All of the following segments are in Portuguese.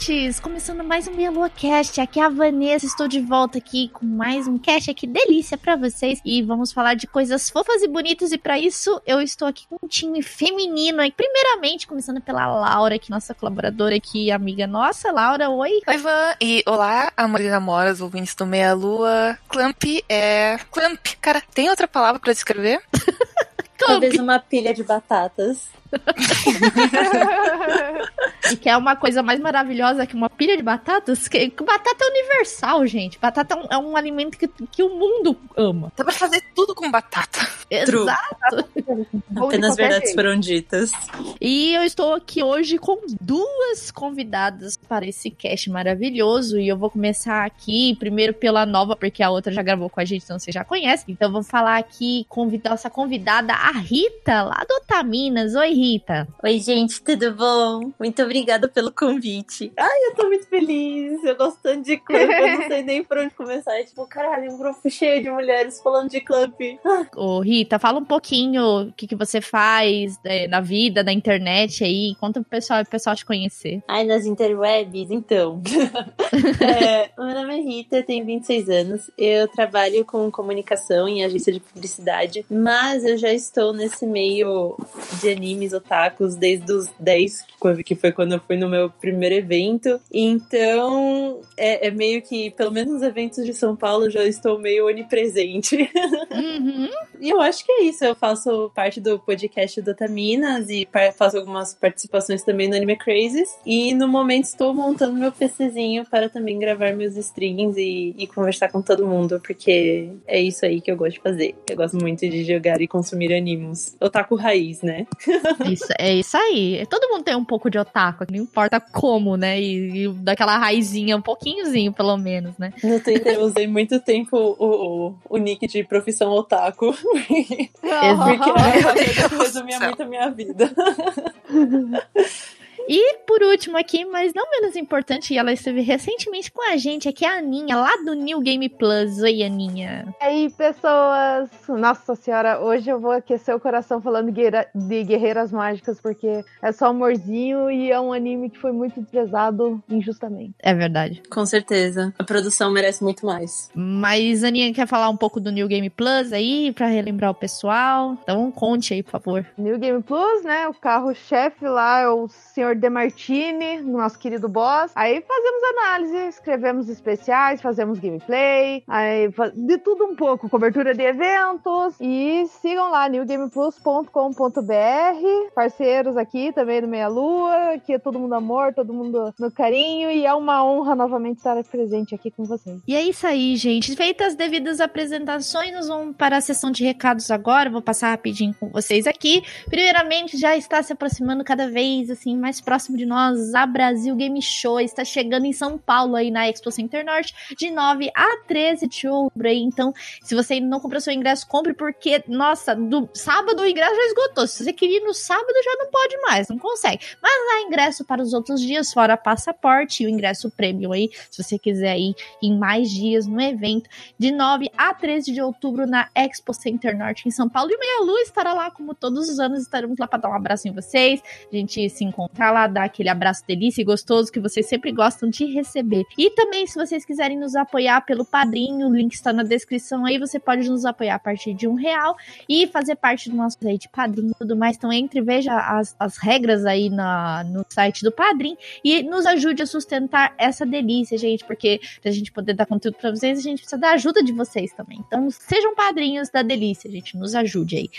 Ouvintes! Começando mais um Meia Lua Cast. Aqui é a Vanessa, estou de volta aqui com mais um cast aqui delícia para vocês e vamos falar de coisas fofas e bonitas e para isso eu estou aqui com um time feminino. E primeiramente, começando pela Laura, que nossa colaboradora aqui, amiga nossa. Laura, oi! Oi, Van! E olá, amores e namoras, ouvintes do Meia Lua. Clamp é... Clamp, cara, tem outra palavra para descrever? Talvez uma pilha de batatas. E que é uma coisa mais maravilhosa que uma pilha de batatas. Que, batata é universal, gente. Batata é um, é um alimento que, que o mundo ama. Dá pra fazer tudo com batata. Exato. Apenas verdades jeito. foram ditas. E eu estou aqui hoje com duas convidadas para esse cast maravilhoso. E eu vou começar aqui, primeiro pela nova, porque a outra já gravou com a gente, então você já conhece. Então eu vou falar aqui, convidar essa convidada, a Rita, lá do Otaminas. Oi, Rita. Oi, gente, tudo bom? Muito obrigada pelo convite. Ai, eu tô muito feliz. Eu gosto tanto de clube, eu não sei nem por onde começar. É tipo, caralho, um grupo cheio de mulheres falando de clube. Ô, Rita, fala um pouquinho o que, que você faz é, na vida, na internet aí. Conta pro pessoal, pro pessoal te conhecer. Ai, nas interwebs, então. é, meu nome é Rita, eu tenho 26 anos. Eu trabalho com comunicação em agência de publicidade, mas eu já estou nesse meio de animes animes otakus desde os 10, que foi quando eu fui no meu primeiro evento. Então, é, é meio que, pelo menos nos eventos de São Paulo, já estou meio onipresente. Uhum. e eu acho que é isso. Eu faço parte do podcast do Taminas e faço algumas participações também no Anime Crazes. E no momento estou montando meu PCzinho para também gravar meus streams e, e conversar com todo mundo, porque é isso aí que eu gosto de fazer. Eu gosto muito de jogar e consumir animes. Otaku raiz, né? Isso, é isso aí. Todo mundo tem um pouco de otaku, não importa como, né? E, e daquela raizinha, um pouquinhozinho, pelo menos, né? No Twitter eu usei muito tempo o, o, o nick de profissão otaku. porque resumia muito a minha vida. E por último aqui, mas não menos importante, ela esteve recentemente com a gente, aqui é a Aninha, lá do New Game Plus. Oi, Aninha. E aí, pessoas! Nossa senhora, hoje eu vou aquecer o coração falando de Guerreiras Mágicas, porque é só amorzinho e é um anime que foi muito desprezado injustamente. É verdade. Com certeza. A produção merece muito mais. Mas, Aninha, quer falar um pouco do New Game Plus aí, pra relembrar o pessoal? Então, conte aí, por favor. New Game Plus, né? O carro-chefe lá é o Senhor Demartini, nosso querido boss. Aí fazemos análise, escrevemos especiais, fazemos gameplay, aí de tudo um pouco, cobertura de eventos. E sigam lá, newgameplus.com.br, parceiros aqui também do Meia Lua, que é todo mundo amor, todo mundo no carinho. E é uma honra novamente estar presente aqui com vocês. E é isso aí, gente. Feitas as devidas apresentações, nós vamos para a sessão de recados agora. Vou passar rapidinho com vocês aqui. Primeiramente, já está se aproximando cada vez assim mais próximo de nós, a Brasil Game Show está chegando em São Paulo aí na Expo Center Norte de 9 a 13 de outubro aí. Então, se você ainda não comprou seu ingresso, compre porque, nossa, do sábado o ingresso já esgotou. Se você queria ir no sábado, já não pode mais, não consegue. Mas há ingresso para os outros dias, fora passaporte e o ingresso premium aí, se você quiser ir em mais dias no evento, de 9 a 13 de outubro na Expo Center Norte em São Paulo. E Meia Luz estará lá, como todos os anos, estaremos lá para dar um abraço em vocês, a gente se encontrar lá dar aquele abraço delícia e gostoso que vocês sempre gostam de receber. E também, se vocês quiserem nos apoiar pelo padrinho, o link está na descrição aí, você pode nos apoiar a partir de um real e fazer parte do nosso de padrinho e tudo mais. Então entre veja as, as regras aí na, no site do padrinho e nos ajude a sustentar essa delícia, gente, porque pra gente poder dar conteúdo pra vocês, a gente precisa da ajuda de vocês também. Então sejam padrinhos da delícia, gente, nos ajude aí.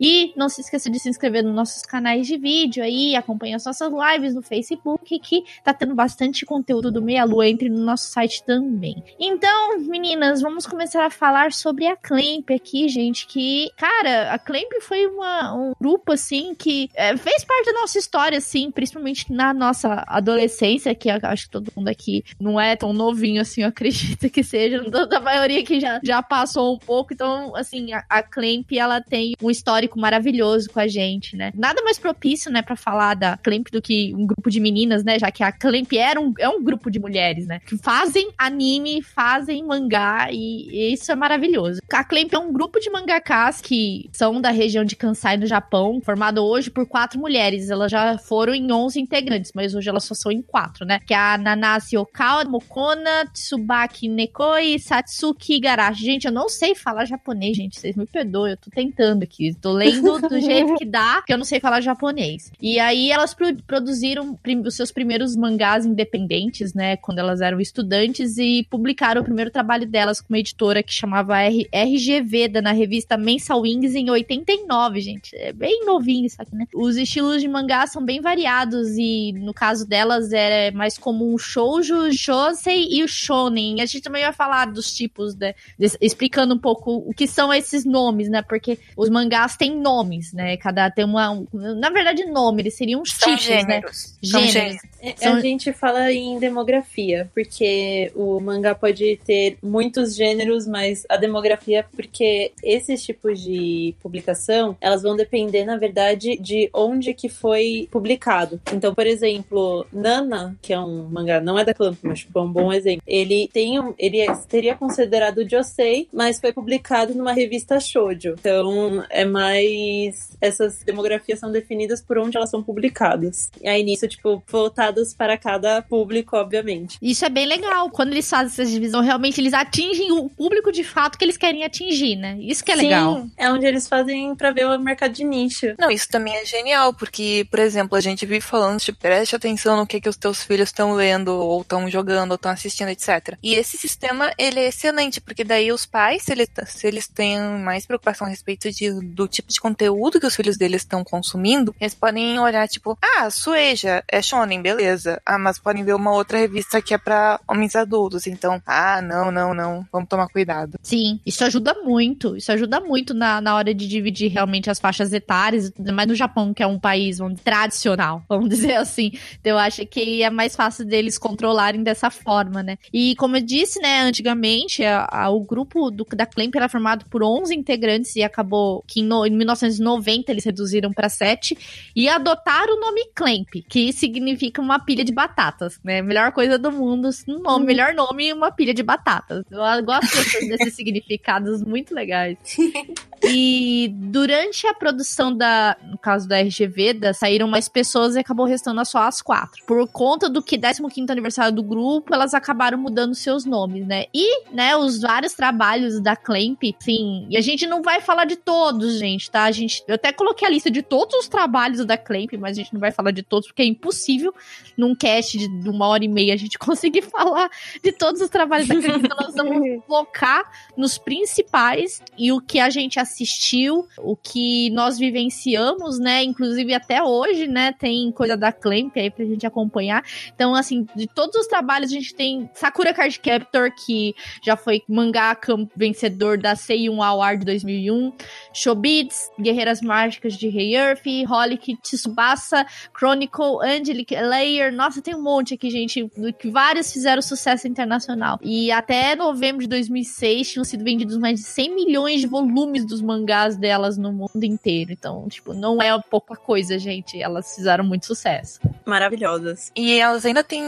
E não se esqueça de se inscrever nos nossos canais de vídeo aí, acompanhe as nossas lives no Facebook, que tá tendo bastante conteúdo do Meia Lua, entre no nosso site também. Então, meninas, vamos começar a falar sobre a Clamp aqui, gente, que, cara, a Clamp foi uma, um grupo, assim, que é, fez parte da nossa história, assim, principalmente na nossa adolescência, que acho que todo mundo aqui não é tão novinho, assim, eu acredito que seja, da maioria que já, já passou um pouco, então, assim, a, a Clamp, ela tem um histórico maravilhoso com a gente, né? Nada mais propício, né, para falar da Clamp do que um grupo de meninas, né, já que a Clamp era um, é um grupo de mulheres, né, que fazem anime, fazem mangá e, e isso é maravilhoso. A Clamp é um grupo de mangakás que são da região de Kansai, no Japão, formado hoje por quatro mulheres. Elas já foram em 11 integrantes, mas hoje elas só são em quatro, né? Que é a Nanase Okawa, Mokona, Tsubaki Nekoi e Satsuki Igarashi. Gente, eu não sei falar japonês, gente. Vocês me perdoem, eu tô tentando aqui. Tô lendo do jeito que dá, porque eu não sei falar japonês. E aí elas pro produziram os seus primeiros mangás independentes, né? Quando elas eram estudantes e publicaram o primeiro trabalho delas com uma editora que chamava R RGV, da, na revista Mensal Wings em 89, gente. É bem novinho isso aqui, né? Os estilos de mangá são bem variados e no caso delas é mais comum o shoujo, shosei e o shonen. A gente também vai falar dos tipos, né? explicando um pouco o que são esses nomes, né? Porque os mangás têm nomes, né? Cada tem uma, um, na verdade, nome, eles seriam são tipos, né? Gêneros. né? Gêneros. gêneros. É, são... A gente fala em demografia, porque o mangá pode ter muitos gêneros, mas a demografia, porque esses tipos de publicação, elas vão depender, na verdade, de onde que foi publicado. Então, por exemplo, Nana, que é um mangá, não é da Clamp, mas tipo, é um bom exemplo. Ele tem um, ele seria considerado Josei, mas foi publicado numa revista shoujo. Então, é mais essas demografias são definidas por onde elas são publicadas. E aí nisso, tipo, voltadas para cada público, obviamente. Isso é bem legal. Quando eles fazem essa divisão, realmente eles atingem o público de fato que eles querem atingir, né? Isso que é Sim, legal. É onde eles fazem para ver o mercado de nicho. Não, isso também é genial, porque, por exemplo, a gente vive falando, tipo, preste atenção no que, que os teus filhos estão lendo, ou estão jogando, ou estão assistindo, etc. E esse sistema, ele é excelente, porque daí os pais, se, ele, se eles têm mais preocupação a respeito de, do tipo de conteúdo que os filhos deles estão consumindo, eles podem olhar, tipo, ah, Sueja é shonen, beleza. Ah, mas podem ver uma outra revista que é para homens adultos. Então, ah, não, não, não, vamos tomar cuidado. Sim, isso ajuda muito. Isso ajuda muito na, na hora de dividir realmente as faixas etárias, mas no Japão, que é um país vamos, tradicional, vamos dizer assim. Então, eu acho que é mais fácil deles controlarem dessa forma, né? E como eu disse, né, antigamente, a, a, o grupo do, da Clamp era formado por 11 integrantes e acabou que no, em 1990 eles reduziram para 7 e adotaram o nome Clamp, que significa uma pilha de batatas, né? Melhor coisa do mundo, nome, melhor nome, uma pilha de batatas. Eu gosto desses, desses significados muito legais. E durante a produção da, no caso da RGV, da, saíram mais pessoas e acabou restando só as quatro. Por conta do que 15 aniversário do grupo, elas acabaram mudando seus nomes, né? E, né, os vários trabalhos da Clamp, sim, e a gente não vai falar de todos, gente, tá? A gente, eu até coloquei a lista de todos os trabalhos da Clamp, mas a gente não vai falar de todos porque é impossível num cast de uma hora e meia a gente conseguir falar de todos os trabalhos da Clamp. Então nós vamos focar nos principais e o que a gente assistiu, o que nós vivenciamos, né? Inclusive até hoje, né? Tem coisa da Clamp aí pra gente acompanhar. Então, assim, de todos os trabalhos, a gente tem Sakura Card Captor, que já foi mangá vencedor da Seiyun Award 2001, Shobits, Guerreiras Mágicas de Rei Earth, Holic, Tsubasa, Chronicle, Angelic Layer. Nossa, tem um monte aqui, gente, que vários fizeram sucesso internacional. E até novembro de 2006 tinham sido vendidos mais de 100 milhões de volumes dos mangás delas no mundo inteiro. Então, tipo, não é pouca coisa, gente. Elas fizeram muito sucesso. maravilhosas. E elas ainda têm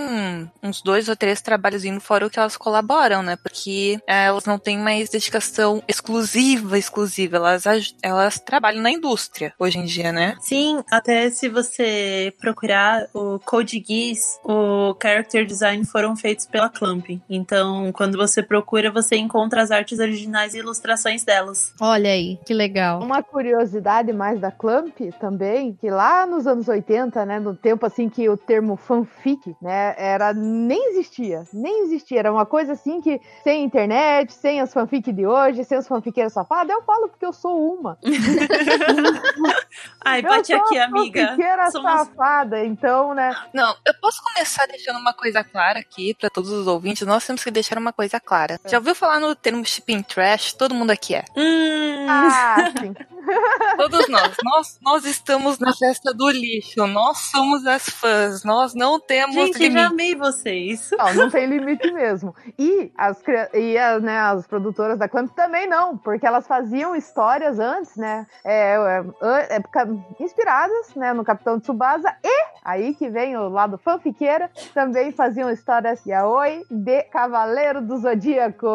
uns dois ou três trabalhos indo fora o que elas colaboram, né? Porque é, elas não têm mais dedicação exclusiva, exclusiva. Elas, elas trabalham na indústria hoje em dia, né? Sim, até se você procurar o Code Geass, o character design foram feitos pela Clamp. Então, quando você procura, você encontra as artes originais e ilustrações delas. Olha aí, que legal. Uma curiosidade mais da Clamp também, que lá nos anos 80, né, no tempo assim que o termo fanfic, né, era nem existia, nem existia, era uma coisa assim que sem internet, sem as fanfic de hoje, sem os fanfiqueiros safados, eu falo porque eu sou uma. Ai, bate aqui, amiga. Fanfiqueira Somos... safada, então, né? Não, eu posso começar deixando uma coisa clara aqui para todos os ouvintes. Nós temos que deixar uma coisa clara. É. Já ouviu falar no termo shipping trash? Todo mundo aqui é. Hum. Ah, sim. Todos nós. nós. Nós estamos na festa do lixo. Nós somos as fãs. Nós não temos Gente, limite. já amei vocês. Não, não tem limite mesmo. E as, e as, né, as produtoras da Clamp também não, porque elas faziam histórias antes, né? É, é, é, inspiradas né, no Capitão Tsubasa e aí que vem o lado fanfiqueira, também faziam histórias yaoi de Cavaleiro do Zodíaco.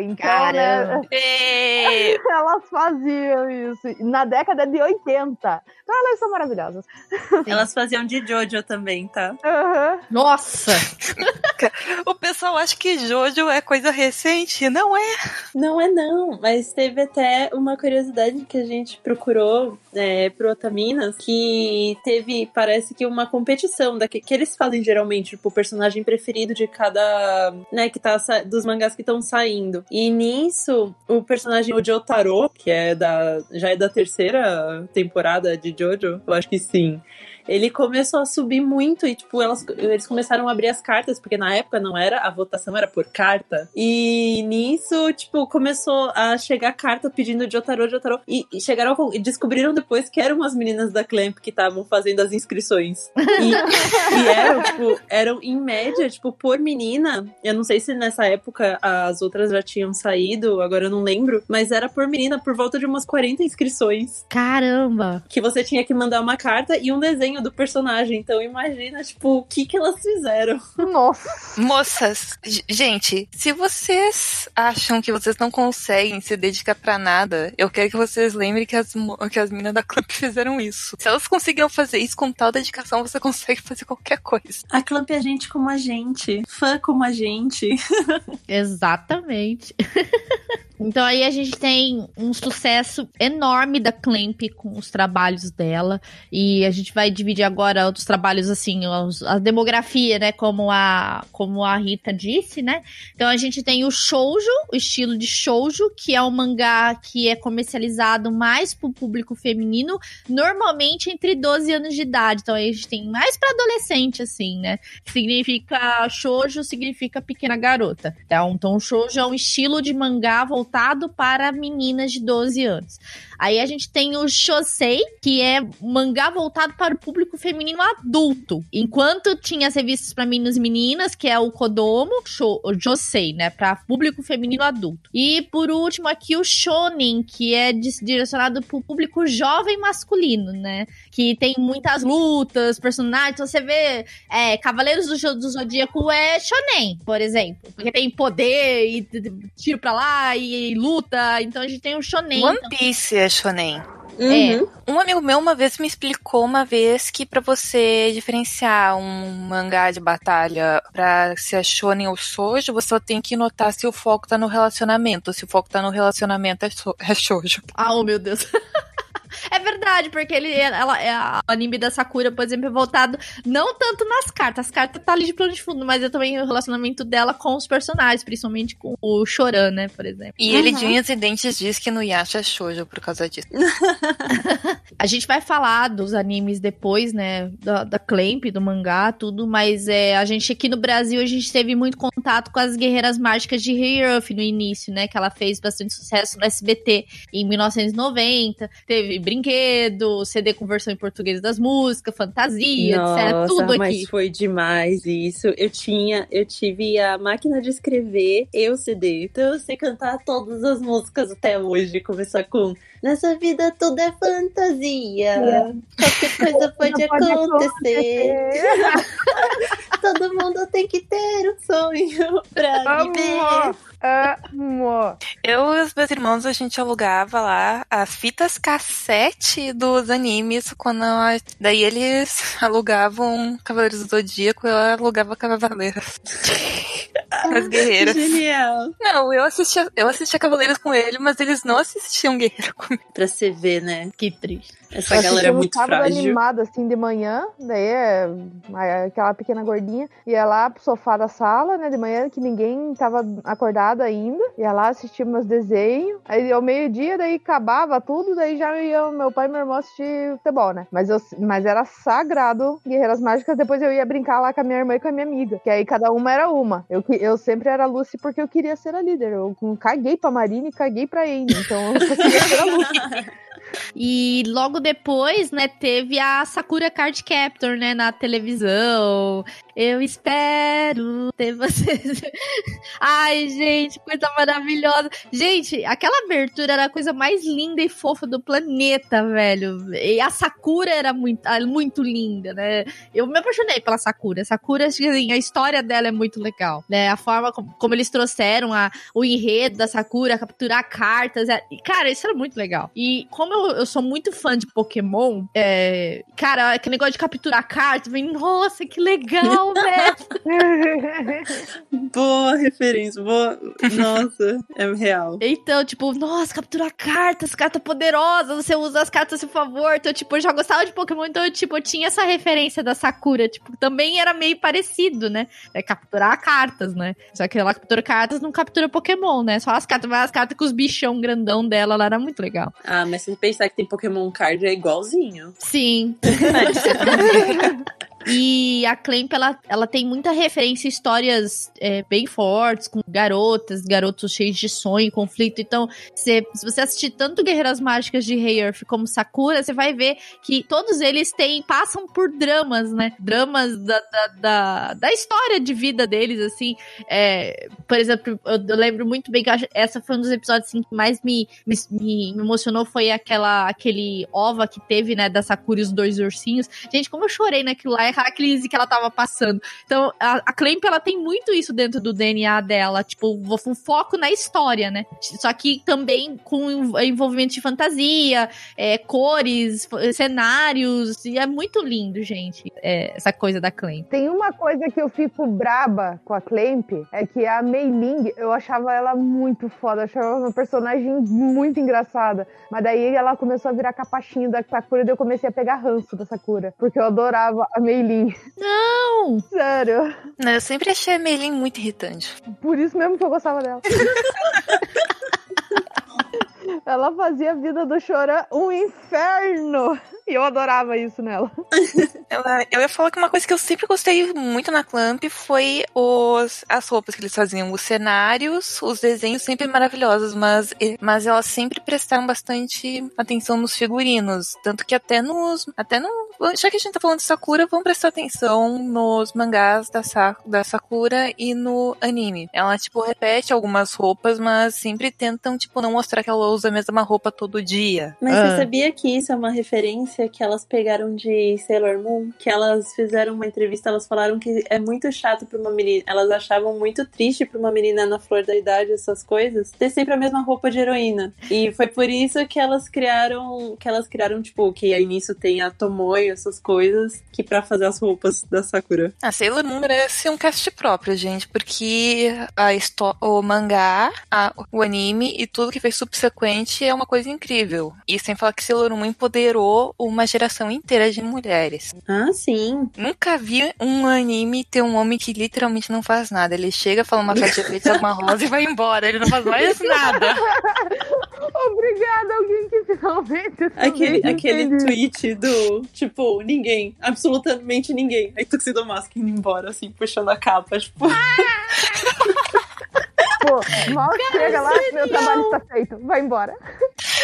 Então, né, elas faziam isso na década de 80. Então elas são maravilhosas. Sim. Elas faziam de Jojo também, tá? Uhum. Nossa! o pessoal acha que Jojo é coisa recente. Não é. Não é não, mas teve até uma curiosidade que a gente procurou é, pro Otaminas, que teve, parece que uma competição da que, que eles fazem geralmente, tipo, o personagem preferido de cada, né, que tá dos mangás que estão saindo. E nisso, o personagem o Jotaro, que é da já é da terceira temporada de Jojo, eu acho que sim ele começou a subir muito e, tipo, elas, eles começaram a abrir as cartas, porque na época não era, a votação era por carta. E nisso, tipo, começou a chegar carta pedindo Jotaro, Jotaro. E, e chegaram e descobriram depois que eram as meninas da Clamp que estavam fazendo as inscrições. E, e, eram, tipo, eram em média, tipo, por menina. Eu não sei se nessa época as outras já tinham saído, agora eu não lembro, mas era por menina, por volta de umas 40 inscrições. Caramba! Que você tinha que mandar uma carta e um desenho desenho do personagem. Então imagina, tipo, o que que elas fizeram. Nossa. Moças, gente, se vocês acham que vocês não conseguem se dedicar para nada, eu quero que vocês lembrem que as, que as meninas da Clamp fizeram isso. Se elas conseguiram fazer isso com tal dedicação, você consegue fazer qualquer coisa. A Clamp é gente como a gente, fã como a gente. Exatamente. Então aí a gente tem um sucesso enorme da Clamp com os trabalhos dela e a gente vai dividir agora outros trabalhos assim, a demografia, né, como a como a Rita disse, né? Então a gente tem o shoujo, o estilo de shoujo, que é um mangá que é comercializado mais para o público feminino, normalmente entre 12 anos de idade. Então aí a gente tem mais para adolescente assim, né? Significa shoujo significa pequena garota. Então, então shoujo é um estilo de mangá voltado voltado para meninas de 12 anos. Aí a gente tem o Shosei, que é mangá voltado para o público feminino adulto. Enquanto tinha as revistas para meninos e meninas, que é o Kodomo, o Josei, né, para público feminino adulto. E por último aqui o Shonen, que é direcionado para o público jovem masculino, né, que tem muitas lutas, personagens. Então você vê é, Cavaleiros do, do Zodíaco é Shonen, por exemplo, porque tem poder e tiro para lá e, e, luta. Então a gente tem o Shonen. One então... Piece é shonen. Uhum. É. Um amigo meu uma vez me explicou uma vez que para você diferenciar um mangá de batalha pra se é shonen ou shoujo, você só tem que notar se o foco tá no relacionamento. Se o foco tá no relacionamento, é, so é shoujo. Ah, oh meu Deus. É verdade, porque ele, ela, é, o anime da Sakura, por exemplo, é voltado não tanto nas cartas. As cartas tá ali de plano de fundo, mas é também o relacionamento dela com os personagens, principalmente com o Choran, né, por exemplo. E uhum. ele de unhas e dentes diz que no Yasha é shoujo por causa disso. a gente vai falar dos animes depois, né, da, da Clamp, do mangá, tudo, mas é, a gente aqui no Brasil, a gente teve muito contato com as Guerreiras Mágicas de Heiruff no início, né, que ela fez bastante sucesso no SBT em 1990. Teve brinquedo, CD com versão em português das músicas, fantasia, etc. Nossa, Tudo mas aqui. foi demais isso. Eu tinha, eu tive a máquina de escrever e o CD. Então eu sei cantar todas as músicas até hoje. Começar com Nessa vida tudo é fantasia. Qualquer coisa pode, Pode acontecer. Todo mundo tem que ter um sonho pra viver. Amor! Amor! Eu e os meus irmãos, a gente alugava lá as fitas cassete dos animes, quando a- daí eles alugavam Cavaleiros do Zodíaco, eu alugava Cavaleiros. As guerreiras. Genial. Não, eu assistia, eu assistia Cavaleiros com ele, mas eles não assistiam Guerreiro comigo. Pra você ver, né? Que triste. Essa Eu galera é muito frágil. animado assim de manhã, daí é é aquela pequena gordinha, ia lá pro sofá da sala, né, de manhã, que ninguém tava acordado ainda, ia lá assistir meus desenhos, aí ao meio-dia, daí acabava tudo, daí já ia meu pai e meu irmão assistir futebol, né, mas, eu, mas era sagrado Guerreiras Mágicas, depois eu ia brincar lá com a minha irmã e com a minha amiga, que aí cada uma era uma, eu, eu sempre era Lucy porque eu queria ser a líder, eu caguei pra Marina e caguei pra Amy, então eu ser a Lucy. E logo depois, né, teve a Sakura Card Captor, né, na televisão. Eu espero ter vocês. Ai, gente, coisa maravilhosa. Gente, aquela abertura era a coisa mais linda e fofa do planeta, velho. E a Sakura era muito, ah, muito linda, né? Eu me apaixonei pela Sakura. Sakura, assim, a história dela é muito legal, né? A forma como, como eles trouxeram a, o enredo da Sakura, capturar cartas. é- Cara, isso era muito legal. E como eu, eu sou muito fã de Pokémon, é, cara, aquele negócio de capturar cartas, vem, nossa, que legal, velho. Boa referência, boa. Nossa, é real. Então, tipo, nossa, capturar cartas, carta poderosa, você usa as cartas a seu favor. Então, tipo, eu já gostava de Pokémon, então, eu, tipo, eu tinha essa referência da Sakura. Tipo, também era meio parecido, né? É capturar cartas, né? Só que ela captura cartas, não captura Pokémon, né? Só as cartas, mas as cartas com os bichão grandão dela, lá era muito legal. Ah, mas se você pensar que tem Pokémon Card é igualzinho. Sim. E a Clamp, ela, ela tem muita referência histórias é, bem fortes, com garotas, garotos cheios de sonho, conflito. Então, se, se você assistir tanto Guerreiras Mágicas de Rei Earth como Sakura, você vai ver que todos eles têm, passam por dramas, né? Dramas da, da, da, da história de vida deles, assim. É, por exemplo, eu, eu lembro muito bem que essa foi um dos episódios assim, que mais me, me, me me emocionou, foi aquela, aquele ova que teve, né, da Sakura e os dois ursinhos. Gente, como eu chorei naquilo lá, é a crise que ela tava passando. Então, a, a Clamp, ela tem muito isso dentro do DNA dela, tipo, um foco na história, né? Só que também com env- envolvimento de fantasia, é, cores, cenários, e é muito lindo, gente, é, essa coisa da Clamp. Tem uma coisa que eu fico braba com a Clamp, é que a Mei Ling, eu achava ela muito foda, achava uma personagem muito engraçada. Mas daí ela começou a virar capachinho da Sakura e eu comecei a pegar ranço da Sakura. Porque eu adorava a Mei Ling. Não! Sério. Eu sempre achei a Meilin muito irritante. Por isso mesmo que eu gostava dela. Ela fazia a vida do Choran um inferno. E eu adorava isso nela. Eu, eu ia falar que uma coisa que eu sempre gostei muito na Clamp foi os, as roupas que eles faziam, os cenários, os desenhos sempre maravilhosos, mas, mas elas sempre prestaram bastante atenção nos figurinos. Tanto que até nos. Até no. Já que a gente tá falando de Sakura, vamos prestar atenção nos mangás da, Sa, da Sakura e no anime. Ela, tipo, repete algumas roupas, mas sempre tentam, tipo, não mostrar que ela usa a mesma roupa todo dia. Mas Ah. você sabia que isso é uma referência que elas pegaram de Sailor Moon? Que elas fizeram uma entrevista, elas falaram que é muito chato pra uma menina. Elas achavam muito triste pra uma menina na flor da idade, essas coisas, ter sempre a mesma roupa de heroína. E foi por isso que elas criaram, que elas criaram, tipo, que aí nisso tem a Tomoe, essas coisas, que pra fazer as roupas da Sakura. A Sailor Moon merece um cast próprio, gente, porque a o mangá, a- o anime e tudo que fez subsequente é uma coisa incrível. E sem falar que Sailor Moon empoderou uma geração inteira de mulheres. Ah, sim. Nunca vi um anime ter um homem que literalmente não faz nada. Ele chega, fala uma frase de efeito, uma rosa e vai embora. Ele não faz mais nada. Obrigada, alguém que finalmente. Aquele, aquele tweet do, tipo, ninguém, absolutamente ninguém. Aí Tuxedo Mask indo embora, assim, puxando a capa, tipo... Pô, mal chega lá, meu trabalho está feito. Vai embora.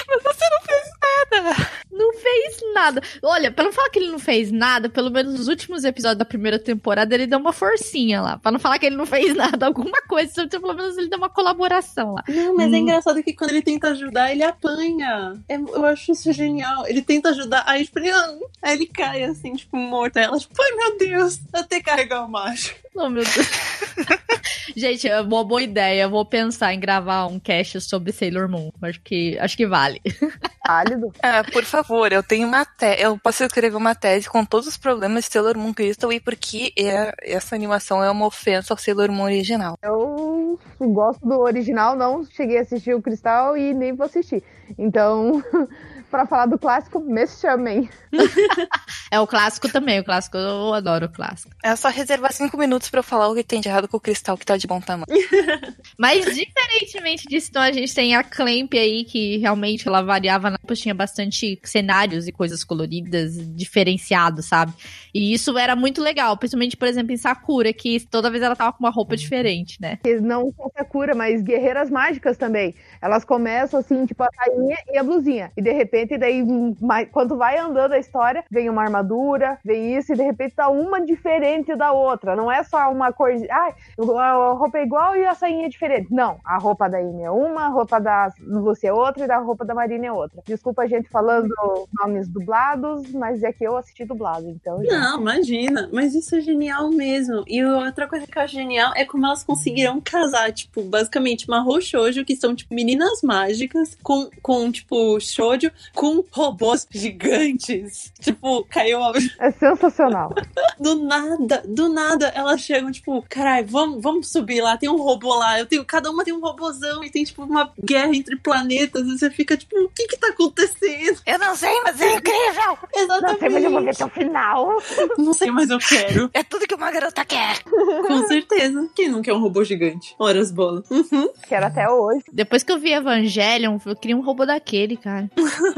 Mas você não fez nada. Não fez nada. Olha, pra não falar que ele não fez nada, pelo menos nos últimos episódios da primeira temporada, ele deu uma forcinha lá. Pra não falar que ele não fez nada, alguma coisa, então, pelo menos ele deu uma colaboração lá. Não, mas é Hum. engraçado que quando ele tenta ajudar, ele apanha. É- eu acho isso genial. Ele tenta ajudar, aí, tipo, ele, ah, aí ele cai assim, tipo, morto. Aí ela, tipo, ai meu Deus, até carregar o macho. Oh, meu Deus. Gente, é uma boa ideia. Eu vou pensar em gravar um cast sobre Sailor Moon. Acho que, acho que vale. Válido. Ah, por favor, eu tenho uma tese. Eu posso escrever uma tese com todos os problemas de Sailor Moon Crystal e porque é- essa animação é uma ofensa ao Sailor Moon original. Eu gosto do original, não cheguei a assistir o Cristal e nem vou assistir. Então, pra falar do clássico, me chamem. É o clássico também. O clássico, eu adoro o clássico. É só reservar cinco minutos pra eu falar o que tem de errado com o cristal que tá de bom tamanho. Mas, diferentemente disso, então, a gente tem a Clamp aí, que realmente ela variava, na tinha bastante cenários e coisas coloridas, diferenciados, sabe? E isso era muito legal, principalmente, por exemplo, em Sakura, que toda vez ela tava com uma roupa diferente, né? Não só Sakura, mas guerreiras mágicas também. Elas começam assim, tipo, a sainha e a blusinha. E de repente, daí, hum, mais- quando vai andando a história, vem uma armadura, vem isso, e de repente tá uma diferente da outra. Não é só uma cor. Ah, a roupa é igual e a sainha é diferente. Não, a roupa da Amy é uma, a roupa da Lucy é outra e a roupa da Marina é outra. Desculpa a gente falando nomes dublados, mas é que eu assisti dublado, então. já. Não, imagina. Mas isso é genial mesmo. E outra coisa que eu acho genial é como elas conseguiram casar, tipo, basicamente Mahou Shoujo, que são, tipo, meninas mágicas, com, com tipo, shoujo, com robôs gigantes. Tipo, caiu uma... É sensacional. Do nada, do nada, elas chegam, tipo, caralho, vamos, vamos subir lá, tem um robô lá, eu tenho, cada uma tem um robôzão e tem, tipo, uma guerra entre planetas, e você fica, tipo, o que que tá acontecendo? Eu não sei, mas é incrível! Não sei, mas eu vou ver Exatamente. até o final. Não sei, mas eu quero. É tudo que uma garota quer. Com certeza. Quem não quer um robô gigante? Horas bola. Uhum. Quero até hoje. Depois que eu vi Evangelion, eu queria um robô daquele, cara.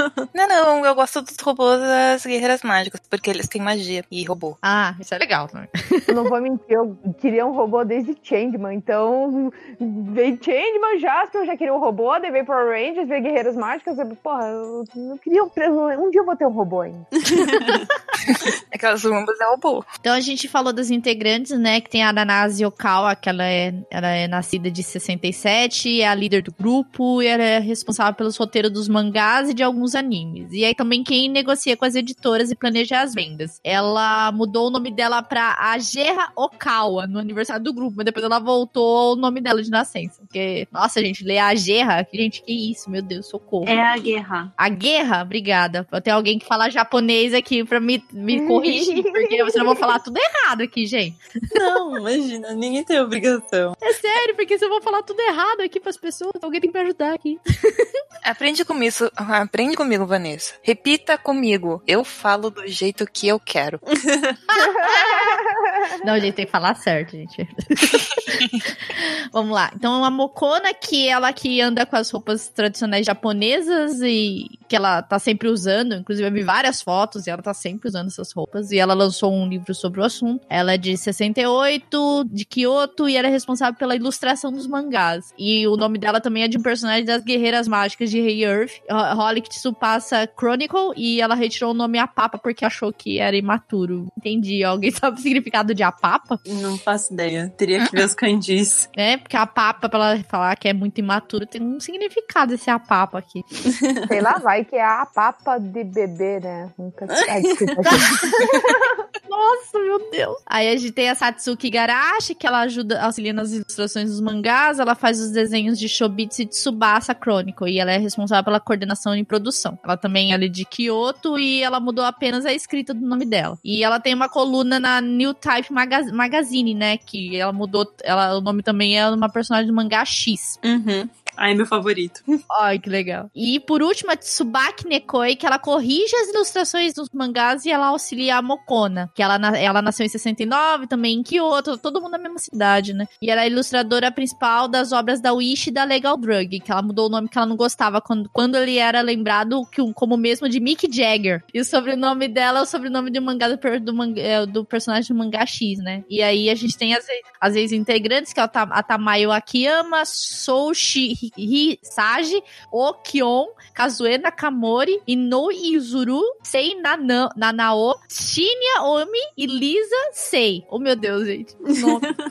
Não, não, eu gosto dos robôs das guerreiras mágicas, porque eles têm magia e robô. Ah, isso é legal também. Eu não vou mentir, eu queria um robô desde Changeman, então veio Changeman, Jasper, eu já queria um robô, daí veio Power Rangers, veio Guerreiras Mágicas, eu, porra, eu, eu queria um, um dia eu vou ter um robô ainda. Aquelas rumbas é robô. Então a gente falou das integrantes, né? Que tem a Nanase Okawa, que ela é, ela é nascida de 67, é a líder do grupo e ela é responsável pelos roteiros dos mangás e de alguns animes. E aí também quem negocia com as editoras e planeja as vendas. Ela mudou o nome dela pra Agerra Okawa no aniversário do grupo, mas depois ela voltou o nome dela de nascença. Porque, nossa, gente, ler Agerra, gente, que isso, meu Deus, socorro. É a guerra. A guerra, obrigada. Tem alguém que fala japonês aqui pra me, me corrigir, porque senão eu vou falar tudo errado aqui, gente. Não, imagina, ninguém tem obrigação. É sério, porque se eu vou falar tudo errado aqui pras pessoas, alguém tem que me ajudar aqui. Aprende comigo, aprende comigo, Vanessa. Repita comigo. Eu falo do jeito que eu quero. Não, gente, tem que falar certo, gente. Vamos lá. Então, a Mokona, que ela que anda com as roupas tradicionais japonesas e que ela tá sempre usando, inclusive eu vi várias fotos e ela tá sempre usando essas roupas. E ela lançou um livro sobre o assunto. Ela é de 68, de Kyoto, e ela é responsável pela ilustração dos mangás. E o nome dela também é de um personagem das Guerreiras Mágicas de Rei Earth, Ho- Holic Tsupasa Chronicle, e ela retirou o nome Apapa porque achou que era imaturo. Entendi. Alguém sabe o significado de Apapa? Não faço ideia. Teria que ver os kanjis. né? Porque a papa, pra ela falar que é muito imaturo, tem um significado esse a papa aqui. Sei lá, vai que é a papa de bebê, né? Nunca Nossa, meu Deus. Aí a gente tem a Satsuki Garashi, que ela ajuda, auxilia nas ilustrações dos mangás, ela faz os desenhos de Shobitsu e Tsubasa Chronicle, e ela é responsável pela coordenação e produção. Ela também é ali de Kyoto e ela mudou apenas a escrita do nome dela. E ela tem uma coluna na New Type Maga- Magazine, né, que ela mudou, ela, o nome também é uma personagem do mangá X. Uhum. Ai, meu favorito. Ai, que legal. E por último, a Tsubaki Nekoi, que ela corrige as ilustrações dos mangás e ela auxilia a Mokona, que ela, ela nasceu em 69, também em Kyoto, todo mundo na mesma cidade, né? E ela é ilustradora principal das obras da Wish e da Legal Drug, que ela mudou o nome que ela não gostava quando, quando ele era lembrado que, como mesmo de Mick Jagger. E o sobrenome dela é o sobrenome do mangá do, do, manga- é, do personagem do mangá X, né? E aí a gente tem as, as ex-integrantes, que é a, a Tamayo Akiyama, Soushi Hi- Hisagi, Okion, Kazue Nakamori, Ino Izuru, Sei Nana- Nanao, Shinya Omi e Lisa Sei. Oh, meu Deus, gente.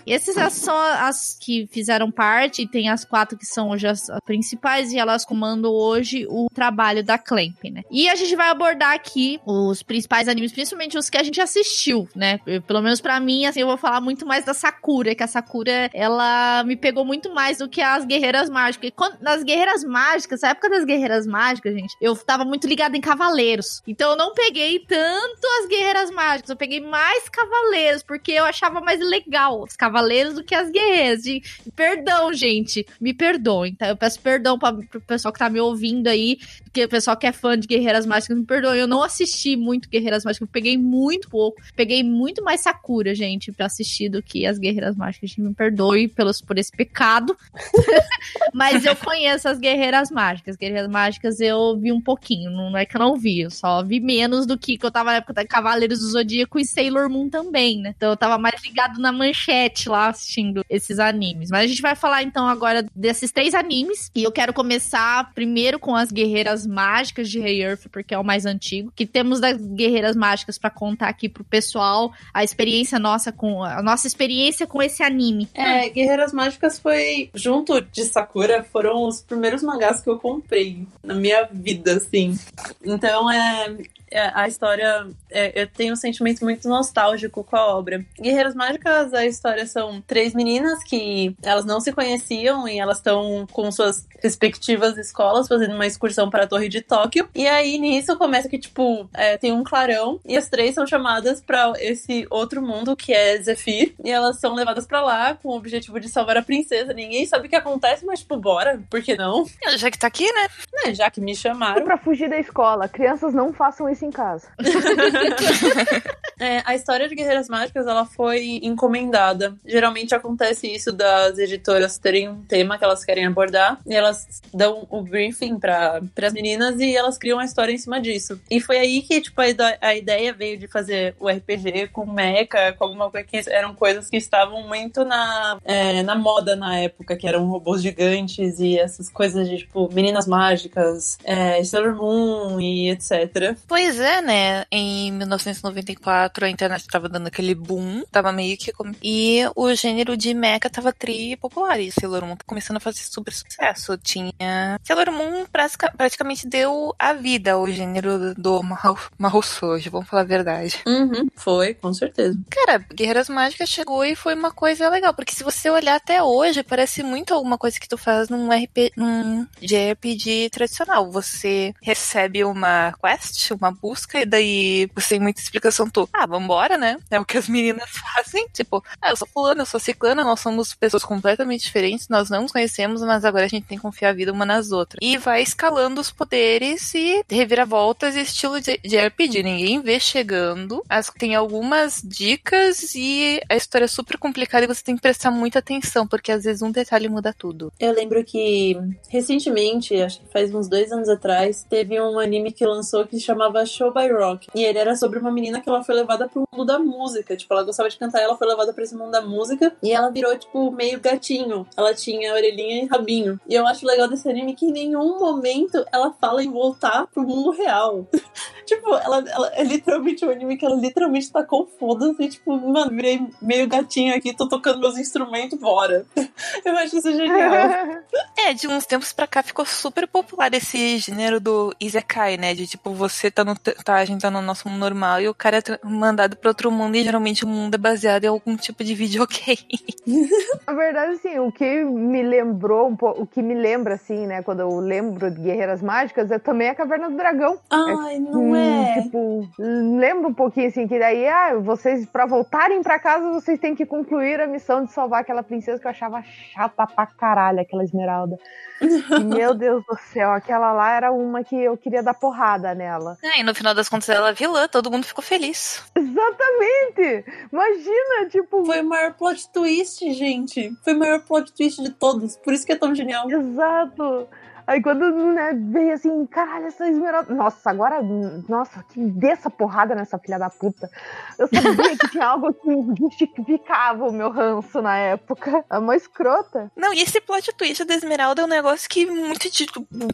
E Essas são as que fizeram parte, e tem as quatro que são hoje as principais, e elas comandam hoje o trabalho da Clamp, né? E a gente vai abordar aqui os principais animes, principalmente os que a gente assistiu, né? Pelo menos pra mim, assim, eu vou falar muito mais da Sakura, que a Sakura, ela me pegou muito mais do que as Guerreiras Mágicas. E quando, nas Guerreiras Mágicas, na época das Guerreiras Mágicas, gente, eu tava muito ligada em Cavaleiros. Então eu não peguei tanto as Guerreiras Mágicas, eu peguei mais Cavaleiros, porque eu achava mais legal os Cavaleiros do que as Guerreiras. De, perdão, gente, me perdoem, tá? Eu peço perdão pra, pro pessoal que tá me ouvindo aí, porque o pessoal que é fã de Guerreiras Mágicas, me perdoe. Eu não assisti muito Guerreiras Mágicas, eu peguei muito pouco. Peguei muito mais Sakura, gente, pra assistir do que as Guerreiras Mágicas. Me perdoe pelos, por esse pecado. Mas eu conheço as Guerreiras Mágicas. Guerreiras Mágicas eu vi um pouquinho. Não é que eu não vi, eu só vi menos do que, que eu tava na época da Cavaleiros do Zodíaco e Sailor Moon também, né? Então eu tava mais ligado na manchete lá assistindo esses animes. Mas a gente vai falar então agora desses três animes. E eu quero começar primeiro com as Guerreiras Mágicas de Rei Earth, porque é o mais antigo. Que temos das Guerreiras Mágicas pra contar aqui pro pessoal a experiência nossa com. A nossa experiência com esse anime. É, Guerreiras Mágicas foi, junto de Sakura, foram os primeiros mangás que eu comprei na minha vida, assim. Então, é, é, a história, é, eu tenho um sentimento muito nostálgico com a obra. Guerreiras Mágicas, a história são três meninas que elas não se conheciam e elas estão com suas respectivas escolas fazendo uma excursão para a Torre de Tóquio. E aí, nisso, começa que, tipo, é, tem um clarão e as três são chamadas para esse outro mundo que é Zephyr. E elas são levadas para lá com o objetivo de salvar a princesa. Ninguém sabe o que acontece, mas, tipo, bora, por que não? Já que tá aqui, né? Né, já que me chamaram. Pra fugir da escola. Crianças não façam isso em casa. É, a história de Guerreiras Mágicas ela foi encomendada. Geralmente acontece isso das editoras terem um tema que elas querem abordar e elas dão o briefing para as meninas e elas criam a história em cima disso. E foi aí que tipo a, ide- a ideia veio de fazer o RPG com mecha, com alguma coisa que eram coisas que estavam muito na é, na moda na época, que eram robôs gigantes e essas coisas de tipo meninas mágicas, é, Sailor Moon e etc. Pois é, né? Em 1994 a internet tava dando aquele boom, tava meio que. com- E o gênero de mecha tava tri popular. E Sailor Moon tá começando a fazer super sucesso. Tinha. Sailor Moon prasca- praticamente deu a vida ao gênero do Mahou Mahou Shoujo, vamos falar a verdade. Uhum, foi, com certeza. Cara, Guerreiras Mágicas chegou e foi uma coisa legal, porque se você olhar até hoje, parece muito alguma coisa que tu faz num RP, num JRPG tradicional. Você recebe uma quest, uma busca, e daí sem muita explicação tu, ah, vambora, né? É o que as meninas fazem. Tipo, ah, eu sou fulano, eu sou ciclana, nós somos pessoas completamente diferentes, nós não nos conhecemos, mas agora a gente tem que confiar a vida uma nas outras. E vai escalando os poderes e reviravoltas e estilo de, RPG. Ninguém vê chegando. As, tem algumas dicas e a história é super complicada e você tem que prestar muita atenção, porque às vezes um detalhe muda tudo. Eu lembro que recentemente, acho que faz uns dois anos atrás, teve um anime que lançou que se chamava Show by Rock. E ele era sobre uma menina que ela foi levada pro mundo da música. Tipo, ela gostava de cantar, ela foi levada pra esse mundo da música. E ela virou, tipo, meio gatinho. Ela tinha orelhinha e rabinho. E eu acho legal desse anime que em nenhum momento ela fala em voltar pro mundo real. tipo, ela, ela é literalmente um anime que ela literalmente tá com foda-se. Tipo, mano, virei meio gatinho aqui, tô tocando meus instrumentos, bora. eu acho isso genial. É, de uns tempos pra cá ficou super popular esse gênero do Isekai, né? De tipo, você tá no. Tá, a gente tá no nosso mundo normal e o cara é mandado pra outro mundo e geralmente o mundo é baseado em algum tipo de videogame. Na verdade, assim, o que me lembrou um pouco, o que me lembra, assim, né, quando eu lembro de Guerreiras Mágicas, é também a Caverna do Dragão. Ai, não Hum, é. Tipo, lembro um pouquinho, assim, que daí, ah, vocês, pra voltarem pra casa, vocês têm que concluir a missão de salvar aquela princesa que eu achava chata pra caralho, aquela esmeralda. E, meu Deus do céu, aquela lá era uma que eu queria dar porrada nela. É, e no final das contas ela é vilã, todo mundo ficou feliz. Exatamente! Imagina, tipo, Foi o maior plot twist, gente. Foi o maior plot twist de todos. Por isso que é tão genial. Exato. Aí quando né, veio assim, caralho, essa esmeralda. Nossa, agora. Nossa, que dessa porrada nessa filha da puta. Eu sabia que tinha algo que justificava o meu ranço na época. É uma escrota. Não, e esse plot twist da Esmeralda é um negócio que muito de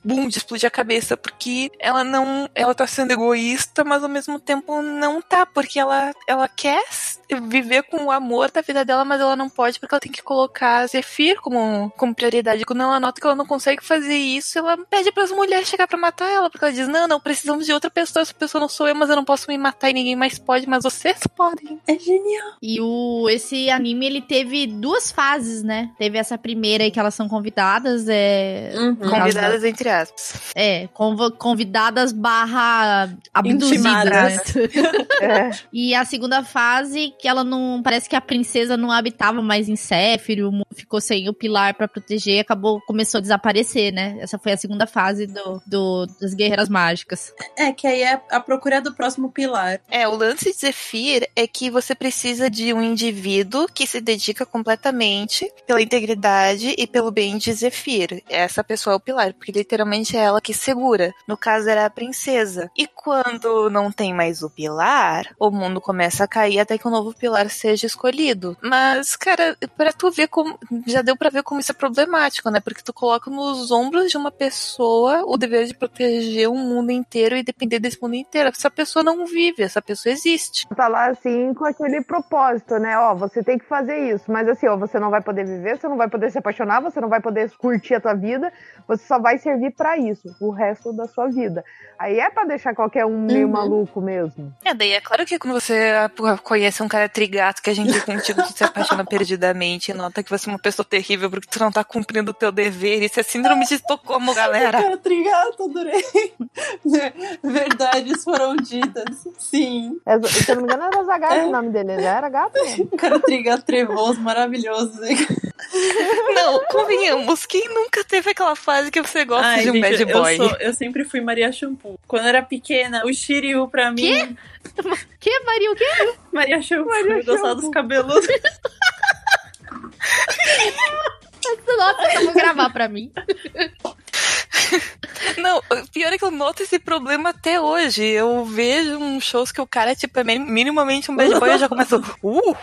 boom, de explodir a cabeça, porque ela não. Ela tá sendo egoísta, mas ao mesmo tempo não tá, porque ela, ela quer viver com o amor da vida dela, mas ela não pode porque ela tem que colocar Zephyr como, como prioridade. Quando ela nota que ela não consegue fazer isso, ela pede para as mulheres chegar para matar ela, porque ela diz: Não, não, precisamos de outra pessoa. Essa pessoa não sou eu, mas eu não posso me matar e ninguém mais pode, mas vocês podem. É genial. E o, esse anime, ele teve duas fases, né? Teve essa primeira aí que elas são convidadas, é... Uhum. Convidadas entre aspas. É, convo- convidadas barra abduzidas. É. E a segunda fase, que ela não. Parece que a princesa não habitava mais em Séfiro, ficou sem o pilar pra proteger e acabou, começou a desaparecer, né? Essa foi a segunda fase do, do- das Guerreiras Mágicas. É, que aí é a procura do próximo pilar. É, o lance de Zephyr é que você precisa de um indivíduo que se dedica completamente pela integridade e pelo bem de Zephyr. Essa pessoa é o pilar, porque literalmente é ela que segura. No caso, era a princesa. E quando não tem mais o pilar, o mundo começa a cair até que um novo pilar seja escolhido. Mas, cara, pra tu ver como. Já deu pra ver como isso é problemático, né? Porque tu coloca nos ombros de uma pessoa o dever de proteger o mundo inteiro e depender desse mundo inteiro. Essa pessoa não vive, essa pessoa existe. Tá lá assim com aquele propósito, né? Ó, você tem que fazer isso, mas assim, ó, você não vai poder viver, você não vai poder se apaixonar, você não vai poder curtir a tua vida, você só vai servir pra isso o resto da sua vida. Aí é pra deixar qualquer um meio Uhum. maluco mesmo. É, daí é claro que quando você conhece um cara trigato que a gente contigo, se apaixona perdidamente e nota que você é uma pessoa terrível porque tu não tá cumprindo o teu dever. Isso é síndrome de Estocolmo, galera. Cara, trigato, adorei. Verdades foram ditas. Sim. É, se eu não me engano, era Zagato É. o nome dele, já era gato mesmo. Cara, trigato trevoso, maravilhoso. Não, convenhamos, quem nunca teve aquela fase que você gosta Ai, de um gente, bad eu, boy? sou- eu sempre fui Maria Shampoo. Quando eu era pequena, o Shiryu pra mim. Que, Maria, o quê? Maria Shampoo. Maria eu gostava dos cabeludos. Nossa, eu vou gravar pra mim. Não, o pior é que eu noto esse problema até hoje. Eu vejo uns shows que o cara tipo, é mi- minimamente um bad boy e eu já começo. Uh!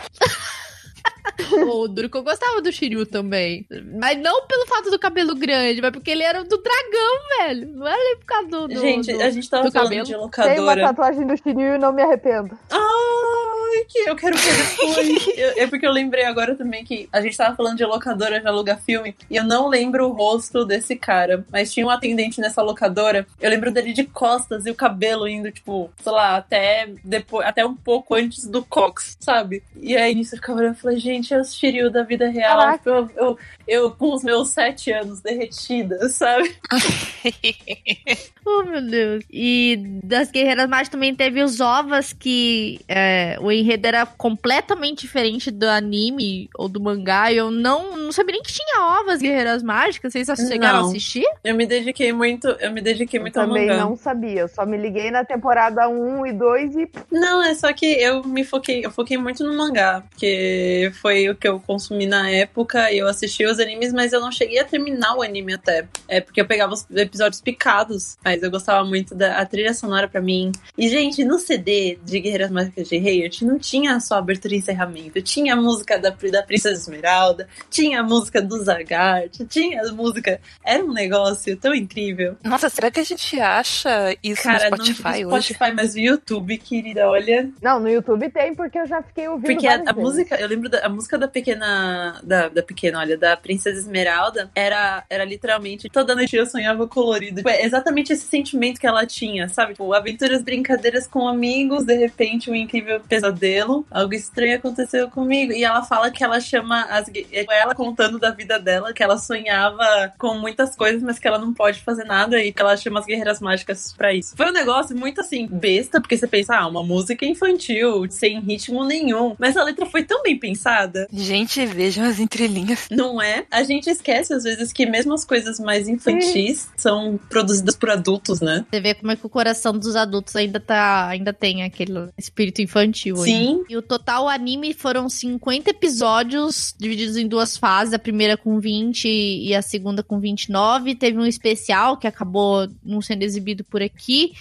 O duro que eu gostava do Shiryu também. Mas não pelo fato do cabelo grande, mas porque ele era do dragão, velho. Não era nem por causa do. do- gente, do- a gente tava do falando cabelo. de Tem uma locadora. tatuagem do Shiryu e não me arrependo. Ai, que eu quero ver depois. Eu- é porque eu lembrei agora também que a gente tava falando de locadora de alugar filme e eu não lembro o rosto desse cara. Mas tinha um atendente nessa locadora. Eu lembro dele de costas e o cabelo indo, tipo, sei lá, até depois, até um pouco antes do Cox, sabe? E aí nisso eu ficava olhando e falei, gente, é o Shiryu da vida real. Caraca. Eu, eu, eu com os meus sete anos derretida, sabe? Oh, meu Deus. E das Guerreiras Mágicas também teve os ovas que é, o enredo era completamente diferente do anime ou do mangá. E eu não, não sabia nem que tinha ovas Guerreiras Mágicas. Vocês chegaram a Não. assistir? Eu me dediquei muito, eu me dediquei Eu muito ao também mangá. não sabia. Eu só me liguei na temporada 1 e 2 e Não, é só que eu me foquei, eu foquei muito no mangá, porque foi o que eu consumi na época e eu assisti os animes, mas eu não cheguei a terminar o anime até. É porque eu pegava os episódios picados, mas eu gostava muito da a trilha sonora pra mim. E, gente, no CD de Guerreiras Mágicas de Heart não tinha só abertura e encerramento, tinha a música da, da Princesa Esmeralda, tinha a música do Zagart, tinha a música. Era um negócio tão incrível. Nossa, será que a gente acha isso Cara, no não Spotify no hoje? Spotify, mas no YouTube, querida, olha. Não, no YouTube tem, porque eu já fiquei ouvindo Porque a, a música, eu lembro da a música da pequena. Da, da pequena, olha, da Princesa Esmeralda era, era literalmente toda noite eu sonhava colorido. Tipo, é exatamente esse sentimento que ela tinha, sabe? Tipo, aventuras, brincadeiras com amigos, de repente um incrível pesadelo. Algo estranho aconteceu comigo. E ela fala que ela chama as. é ela contando da vida dela, que ela sonhava com muitas coisas, mas que ela não pode fazer nada e que ela chama as guerreiras mágicas pra isso. Foi um negócio muito assim, besta, porque você pensa, ah, uma música infantil, sem ritmo nenhum. Mas a letra foi tão bem pensada, Gente, vejam as entrelinhas. não é? A gente esquece às vezes que mesmo as coisas mais infantis são produzidas por adultos, né? Você vê como é que o coração dos adultos ainda tá. Ainda tem aquele espírito infantil. Sim. E o total anime foram 50 episódios, divididos em duas fases, a primeira com 20 e a segunda com 29. Teve um especial que acabou não sendo exibido por aqui.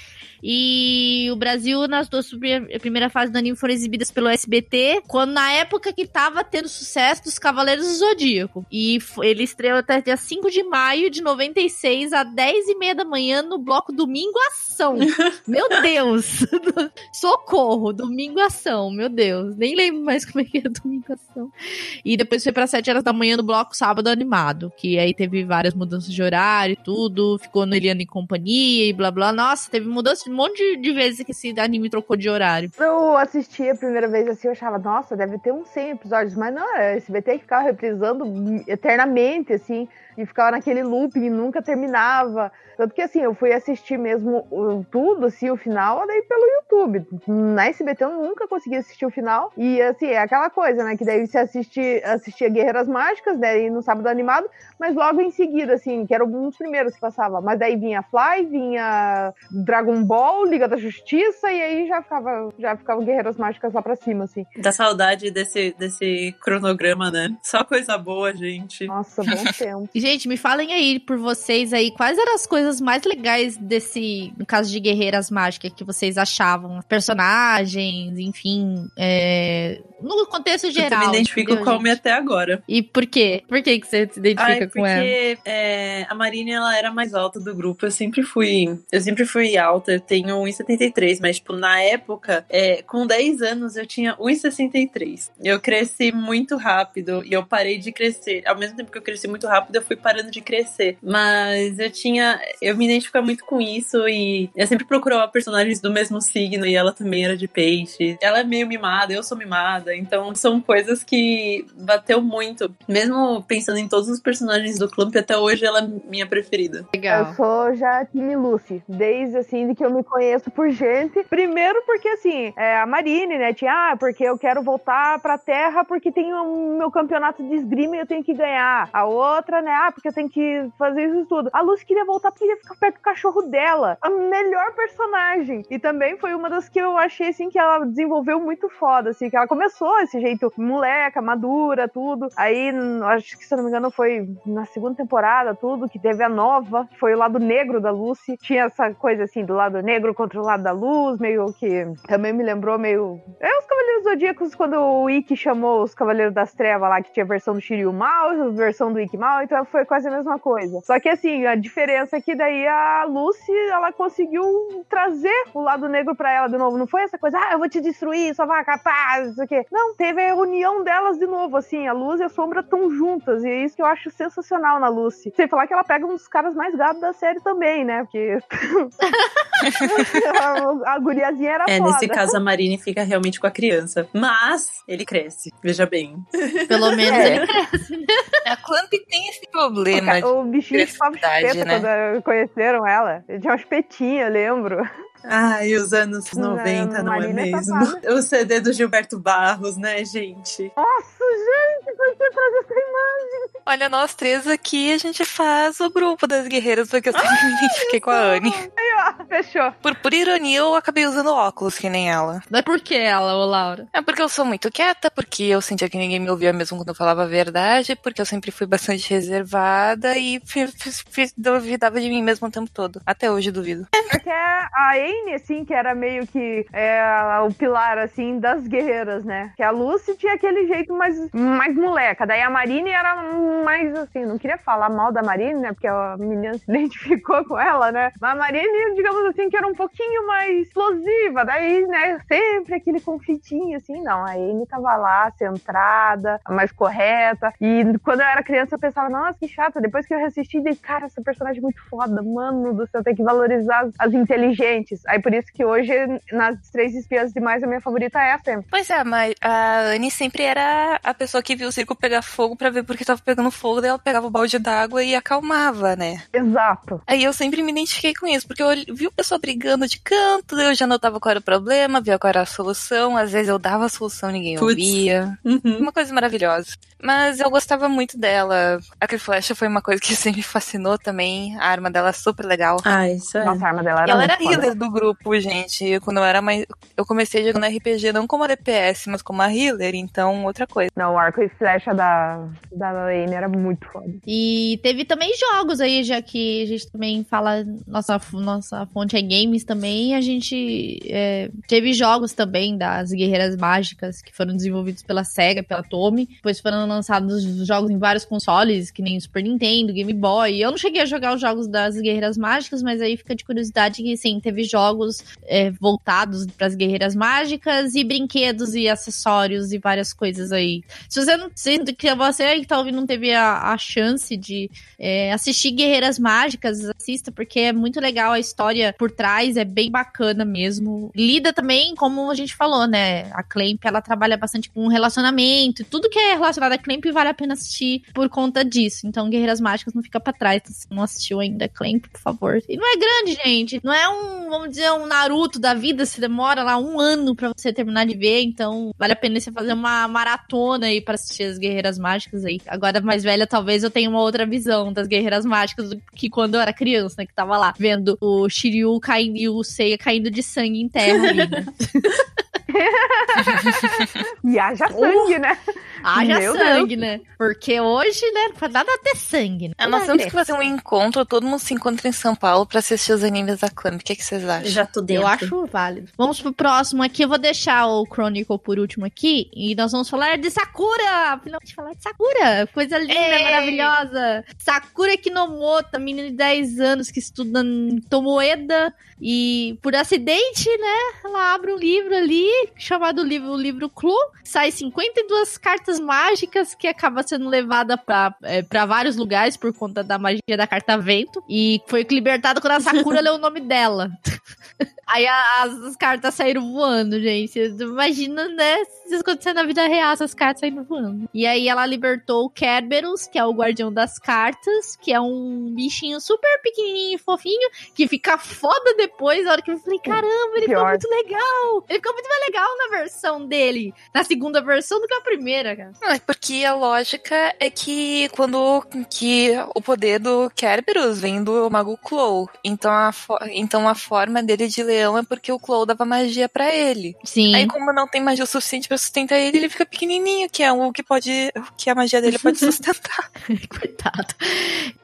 E o Brasil, nas duas a primeira fase do anime, foram exibidas pelo SBT, quando na época que tava tendo sucesso dos Cavaleiros do Zodíaco. E ele estreou até dia 5 de maio de 96, às 10 e meia da manhã, no bloco Domingo Ação. meu Deus! Socorro! Domingo Ação, meu Deus. Nem lembro mais como é que era Domingo Ação. E depois foi pra 7 horas da manhã no bloco Sábado Animado, que aí teve várias mudanças de horário e tudo, ficou no Eliana em Companhia e blá blá. Nossa, teve mudança de um monte de, de, vezes que esse anime trocou de horário. Eu assisti a primeira vez assim, eu achava, nossa, deve ter uns 100 episódios, mas não, é SBT que ficava reprisando eternamente, assim e ficava naquele looping e nunca terminava. Tanto que assim, eu fui assistir mesmo tudo, assim, o final, daí pelo YouTube. Na SBT eu nunca consegui assistir o final. E assim, é aquela coisa, né? Que daí você assiste, assistia Guerreiras Mágicas, daí no sábado animado, mas logo em seguida, assim, que era um dos primeiros que passava. Mas daí vinha Fly, vinha Dragon Ball, Liga da Justiça, e aí já ficava, já ficava Guerreiras Mágicas lá pra cima, assim. Da saudade desse, desse cronograma, né? Só coisa boa, gente. Nossa, bom tempo. Gente, me falem aí por vocês aí, quais eram as coisas mais legais desse, no caso de Guerreiras Mágicas, que vocês achavam? Personagens, enfim, é, no contexto geral. Eu me identifico entendeu, com a Almi até agora. E por quê? Por que, que você se identifica Ai, com ela? Porque é, a Marina, ela era mais alta do grupo. Eu sempre fui. Eu sempre fui alta. Eu tenho 1,73, mas, tipo, na época, é, com 10 anos, eu tinha 1,63. Eu cresci muito rápido e eu parei de crescer. Ao mesmo tempo que eu cresci muito rápido, eu fui parando de crescer. Mas eu tinha. Eu me identifico muito com isso e eu sempre procurava personagens do mesmo signo e ela também era de peixe. Ela é meio mimada, eu sou mimada. Então são coisas que bateu muito. Mesmo pensando em todos os personagens do Clump, até hoje ela é minha preferida. Legal. Eu sou já time Lucy, desde assim de que eu me conheço por gente. Primeiro porque assim, é, a Marine, né, tinha, ah, porque eu quero voltar pra Terra porque tem o um, meu campeonato de esgrima e eu tenho que ganhar. A outra, né, ah, porque eu tenho que fazer isso tudo. A Lucy queria voltar porque queria ficar perto do cachorro dela. A melhor personagem. E também foi uma das que eu achei assim que ela desenvolveu muito foda, assim, que ela começou esse jeito moleca, madura, tudo. Aí, acho que se eu não me engano, foi na segunda temporada, tudo, que teve a nova, foi o lado negro da Lucy. Tinha essa coisa assim, do lado negro contra o lado da luz, meio que também me lembrou meio. É os Cavaleiros Zodíacos, quando o Ikki chamou os Cavaleiros das Trevas lá, que tinha a versão do Shiryu mal, a versão do Ikki mal, então foi quase a mesma coisa. Só que assim, a diferença é que daí a Lucy, ela conseguiu trazer o lado negro pra ela de novo. Não foi essa coisa, ah, eu vou te destruir, só vai capaz, isso aqui. Não, teve a união delas de novo, assim, a luz e a sombra estão juntas, e é isso que eu acho sensacional na Lucy. Sem falar que ela pega um dos caras mais gatos da série também, né? Porque a, a guriazinha era É, foda. nesse caso a Marine fica realmente com a criança. Mas ele cresce, veja bem. Pelo menos É. ele cresce. né? A Clamp tem esse problema. de- O bichinho Diversidade, chupeta né? quando conheceram ela. Ele tinha uma chupetinha, eu lembro. Ai, os anos Não, 90, não é Marina é mesmo? safada. O CD do Gilberto Barros, né, gente? Nossa, gente, por que trazer essa imagem? Olha, nós três aqui, a gente faz o grupo das guerreiras, porque eu sempre me identifiquei com a Anne. Aí, ó, fechou. Por, por ironia, eu acabei usando óculos, que nem ela. Mas por que ela, ô Laura? É porque eu sou muito quieta, porque eu sentia que ninguém me ouvia mesmo quando eu falava a verdade, porque eu sempre fui bastante reservada e duvidava de mim mesmo o tempo todo. Até hoje duvido. Porque a Anne, assim, que era meio que é, o pilar, assim, das guerreiras, né? Que a Lucy tinha aquele jeito mais, mais moleca. Daí a Marine era mais, assim, não queria falar mal da Marine, né? Porque a menina se identificou com ela, né? Mas a Marine, digamos assim, que era um pouquinho mais explosiva. Daí, né, sempre aquele conflitinho, assim. Não, a Anne tava lá, centrada, mais correta. E quando eu era criança, eu pensava, nossa, que chata. Depois que eu reassisti, dei, cara, essa personagem é muito foda. Mano do céu, tem que valorizar as inteligentes. Aí por isso que hoje, nas três espiãs demais, a minha favorita é a Sam. Pois é, mas a Anne sempre era a pessoa que viu o circo pegar fogo pra ver por que tava pegando fogo, daí ela pegava o balde d'água e acalmava, né? Exato. Aí eu sempre me identifiquei com isso, porque eu vi o pessoal brigando de canto, eu já notava qual era o problema, via qual era a solução, às vezes eu dava a solução ninguém Putz. ouvia. Uhum. Uma coisa maravilhosa. Mas eu gostava muito dela. A Flecha foi uma coisa que sempre me fascinou também. A arma dela é super legal. Ah, isso é. Nossa, a arma dela era E ela era healer do grupo, gente. Quando eu era mais. Eu comecei jogando RPG não como a DPS, mas como a healer, então outra coisa. Não, o arco e flecha da, da Lane era muito foda. E teve também jogos aí, já que a gente também fala, nossa, nossa fonte é games também, a gente é, teve jogos também das Guerreiras Mágicas que foram desenvolvidos pela SEGA, pela Tommy, depois foram lançados jogos em vários consoles, que nem o Super Nintendo, Game Boy. Eu não cheguei a jogar os jogos das Guerreiras Mágicas, mas aí fica de curiosidade que sim, teve jogos é, voltados para as Guerreiras Mágicas e brinquedos e acessórios e várias coisas aí. Se você não sendo que você aí que tá não teve a, a chance de é, assistir Guerreiras Mágicas, assista, porque é muito legal a história por trás, é bem bacana mesmo. Lida também, como a gente falou, né? A Clamp, ela trabalha bastante com relacionamento, tudo que é relacionado a Clamp vale a pena assistir por conta disso. Então, Guerreiras Mágicas não fica pra trás. Então, se não assistiu ainda Clamp, por favor. E não é grande, gente. Não é um, vamos dizer, um Naruto da vida, se demora lá um ano pra você terminar de ver, então vale a pena você fazer uma maratona aí pra assistir as Guerreiras Mágicas aí. Agora, mais velha, talvez eu tenha uma outra visão das Guerreiras Mágicas do que quando eu era criança, né? Que tava lá vendo o Shiryu caindo e o Seiya caindo de sangue em terra ali, né? E haja sangue, né? Haja Meu sangue, né? Porque hoje, né, faz nada ter sangue. Né? É, nós temos é que fazer um encontro, todo mundo se encontra em São Paulo pra assistir os animes da Clamp. O que, que vocês acham? Já tô dentro. Eu acho válido. Vamos pro próximo aqui. Eu vou deixar o Chronicle por último aqui. E nós vamos falar de Sakura. Finalmente falar de Sakura. Coisa linda, Ei! maravilhosa. Sakura Kinomoto, menina de 10 anos que estuda em Tomoeda. E por acidente, né? Ela abre um livro ali, chamado livro, o livro Clu. Sai 52 cartas mágicas que acaba sendo levada pra, é, pra vários lugares por conta da magia da carta vento. E foi libertada quando a Sakura leu o nome dela. Aí as, as cartas saíram voando, gente. Imagina, né? Se isso acontecer na vida real, essas cartas saindo voando. E aí ela libertou o Kerberos, que é o guardião das cartas, que é um bichinho super pequenininho e fofinho, que fica foda depois, na hora que eu falei, caramba, ele ficou Pior. muito legal. Ele ficou muito mais legal na versão dele, na segunda versão do que a primeira, cara. Não, é porque a lógica é que quando que o poder do Kerberos vem do Mago Clow. Então a, então a forma dele de leão é porque o Clow dava magia pra ele. Sim. Aí como não tem magia o suficiente pra sustentar ele, ele fica pequenininho, que é o que pode, que a magia dele pode sustentar. Coitado.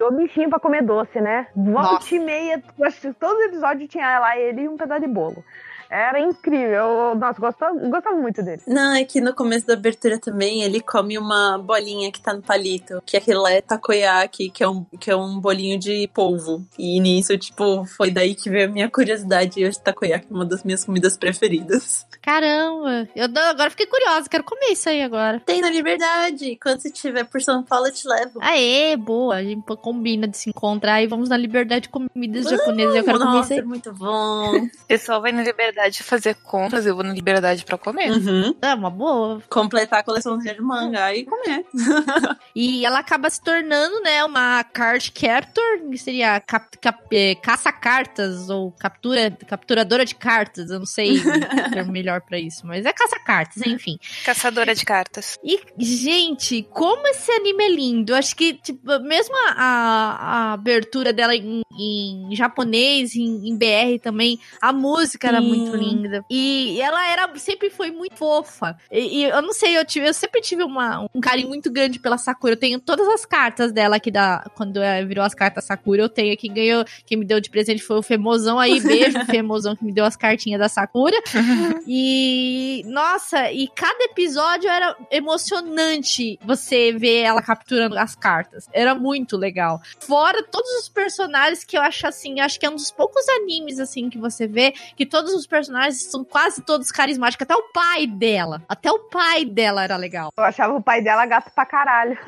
O bichinho pra comer doce, né? Volta Nossa. e meia, eu acho que todo episódio tinha lá ele e um pedaço de bolo. Era incrível. Eu, nossa, gostava, gostava muito dele. Não, é que no começo da abertura também ele come uma bolinha que tá no palito, que aquilo é takoyaki, que é um, que é um bolinho de polvo. E nisso, tipo, foi daí que veio a minha curiosidade. E hoje takoyaki é uma das minhas comidas preferidas. Caramba. Eu agora fiquei curiosa, quero comer isso aí agora. Tem na Liberdade. Quando você estiver por São Paulo, eu te levo. Aê, boa. A gente combina de se encontrar e vamos na liberdade de comidas japonesas. Eu quero comer isso Nossa, aí. é muito bom. Pessoal vai na liberdade fazer compras, eu vou na liberdade pra comer. Uhum. É uma boa. Completar a coleção de mangá e comer. E ela acaba se tornando, né, uma card captor, que seria cap, cap- eh, caça-cartas ou captura, capturadora de cartas. Eu não sei o termo melhor pra isso, mas é caça-cartas, enfim. Caçadora de cartas. E, gente, como esse anime é lindo. Eu Acho que, tipo, mesmo a, a- a abertura dela em, em japonês, em, em BR também, a música era Sim. Muito linda. E ela era, sempre foi muito fofa. E, e eu não sei, eu, tive, eu sempre tive uma, um carinho muito grande pela Sakura. Eu tenho todas as cartas dela aqui da. Quando eh, virou as cartas Sakura, eu tenho. Quem ganhou, quem me deu de presente foi o Femozão aí. Beijo, Femozão, que me deu as cartinhas da Sakura. E nossa, e cada episódio era emocionante você ver ela capturando as cartas. Era muito legal. Fora todos os personagens que eu acho assim, acho que é um dos poucos animes assim que você vê que todos os personagens são quase todos carismáticos, até o pai dela. Até o pai dela era legal. Eu achava o pai dela gato pra caralho.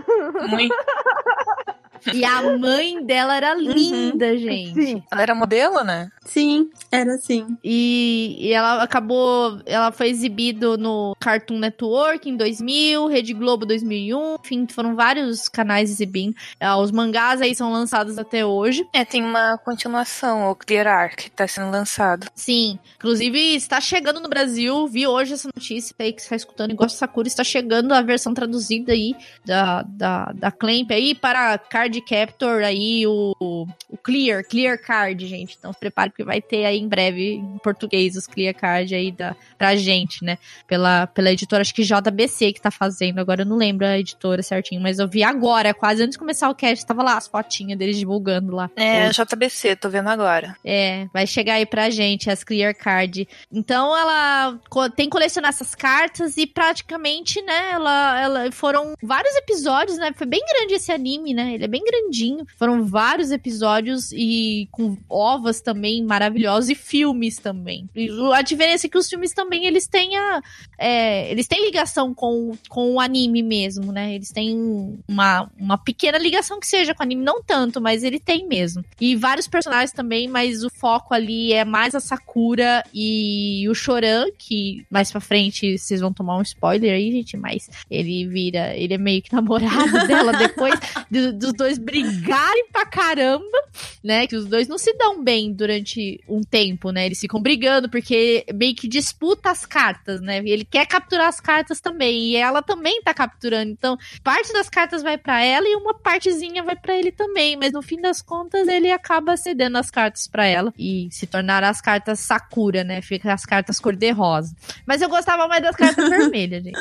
Muito. E a mãe dela era linda, gente. Sim. Ela era modelo, né? Sim, era assim. E, e ela acabou. Ela foi exibido no Cartoon Network em 2000, Rede Globo 2001. Enfim, foram vários canais exibindo. Ah, Os mangás aí são lançados até hoje. É, tem uma continuação, o Clear Arc, que tá sendo lançado. Sim, inclusive está chegando no Brasil. Vi hoje essa notícia aí que você está escutando e gosta de Sakura. Está chegando a versão traduzida aí da, da, da Clamp aí para Card Captor aí, o, o Clear, Clear Card, gente. Então se prepare porque vai ter aí em breve em português os Clear Card aí da, pra gente, né? Pela, pela editora, acho que JBC que tá fazendo. Agora eu não lembro a editora certinho, mas eu vi agora, quase antes de começar o cast, tava lá as fotinhas deles divulgando lá. É, JBC, tô vendo agora. é, vai chegar aí pra gente as Clear Card. Então ela tem que colecionar essas cartas e praticamente, né, ela, ela foram vários episódios, né? Foi bem grande esse anime, né? Ele é bem grandinho. Foram vários episódios e com ovas também maravilhosas e filmes também. E a diferença é que os filmes também eles têm a, é, eles têm ligação com, com o anime mesmo, né? Eles têm uma, uma pequena ligação que seja com o anime, não tanto, mas ele tem mesmo. E vários personagens também, mas o foco ali é mais a Sakura e o Choran, que mais pra frente vocês vão tomar um spoiler aí, gente, mas ele vira, ele é meio que namorado dela depois do- dos dois brigarem pra caramba, né? Que os dois não se dão bem durante um tempo, né? Eles ficam brigando porque meio que disputa as cartas, né? E ele quer capturar as cartas também, e ela também tá capturando. Então, parte das cartas vai pra ela e uma partezinha vai pra ele também, mas no fim das contas ele acaba cedendo as cartas pra ela e se tornar as cartas Sakura, né? Fica as cartas cor-de-rosa. Mas eu gostava mais das cartas vermelhas, gente.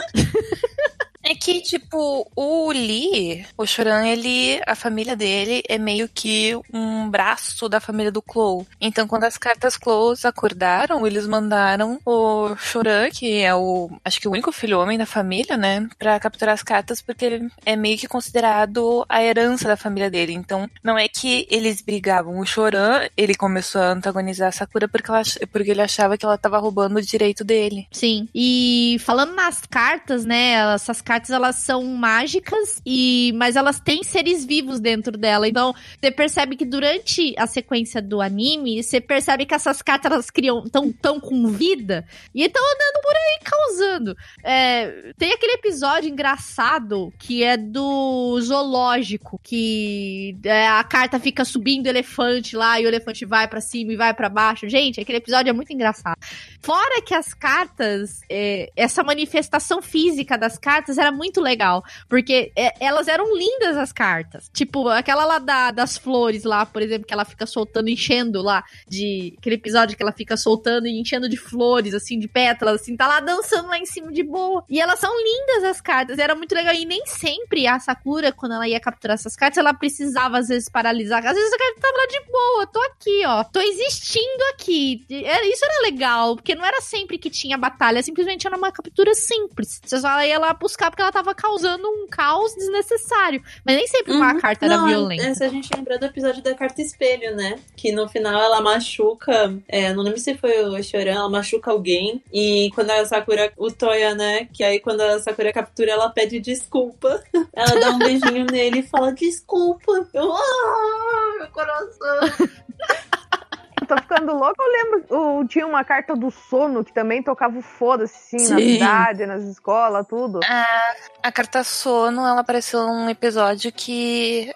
É que, tipo, o Lee, o Choran, ele, a família dele é meio que um braço da família do Clow. Então, quando as cartas Clows acordaram, eles mandaram o Choran, que é o, acho que o único filho homem da família, né, pra capturar as cartas, porque ele é meio que considerado a herança da família dele. Então, não é que eles brigavam. O Choran, ele começou a antagonizar a Sakura porque, ela, porque ele achava que ela tava roubando o direito dele. Sim. E falando nas cartas, né? Essas cartas elas são mágicas e mas elas têm seres vivos dentro dela. Então, você percebe que durante a sequência do anime, você percebe que essas cartas elas criam tão tão com vida e estão andando por aí causando. É, tem aquele episódio engraçado que é do zoológico, que é, a carta fica subindo o elefante lá e o elefante vai pra cima e vai pra baixo. Gente, aquele episódio é muito engraçado. Fora que as cartas, é, essa manifestação física das cartas era muito legal. Porque é, elas eram lindas, as cartas. Tipo, aquela lá da- das flores lá, por exemplo, que ela fica soltando, enchendo lá. de Aquele episódio que ela fica soltando e enchendo de flores, assim, de pétalas, assim, tá lá dançando lá em cima de boa. E elas são lindas, as cartas. Era muito legal. E nem sempre a Sakura, quando ela ia capturar essas cartas, ela precisava, às vezes, paralisar. Às vezes a carta tava lá de boa. Tô aqui, ó. Tô existindo aqui. Isso era legal, porque não era sempre que tinha batalha, simplesmente era uma captura simples. Você só ia lá buscar porque ela tava causando um caos desnecessário. Mas nem sempre uma Uhum. carta era Não, violenta. Essa a gente lembrou do episódio da carta espelho, né? Que no final ela machuca. É, não lembro se foi o Choran, ela machuca alguém. E quando a Sakura, o Toya, né? Que aí quando a Sakura captura, ela pede desculpa. Ela dá um beijinho nele e fala desculpa. Eu, ah, meu coração. Eu tô ficando louca. Eu lembro, o- tinha uma carta do sono que também tocava o foda-se, assim, na cidade, nas escolas, tudo. A, a carta sono, ela apareceu num episódio que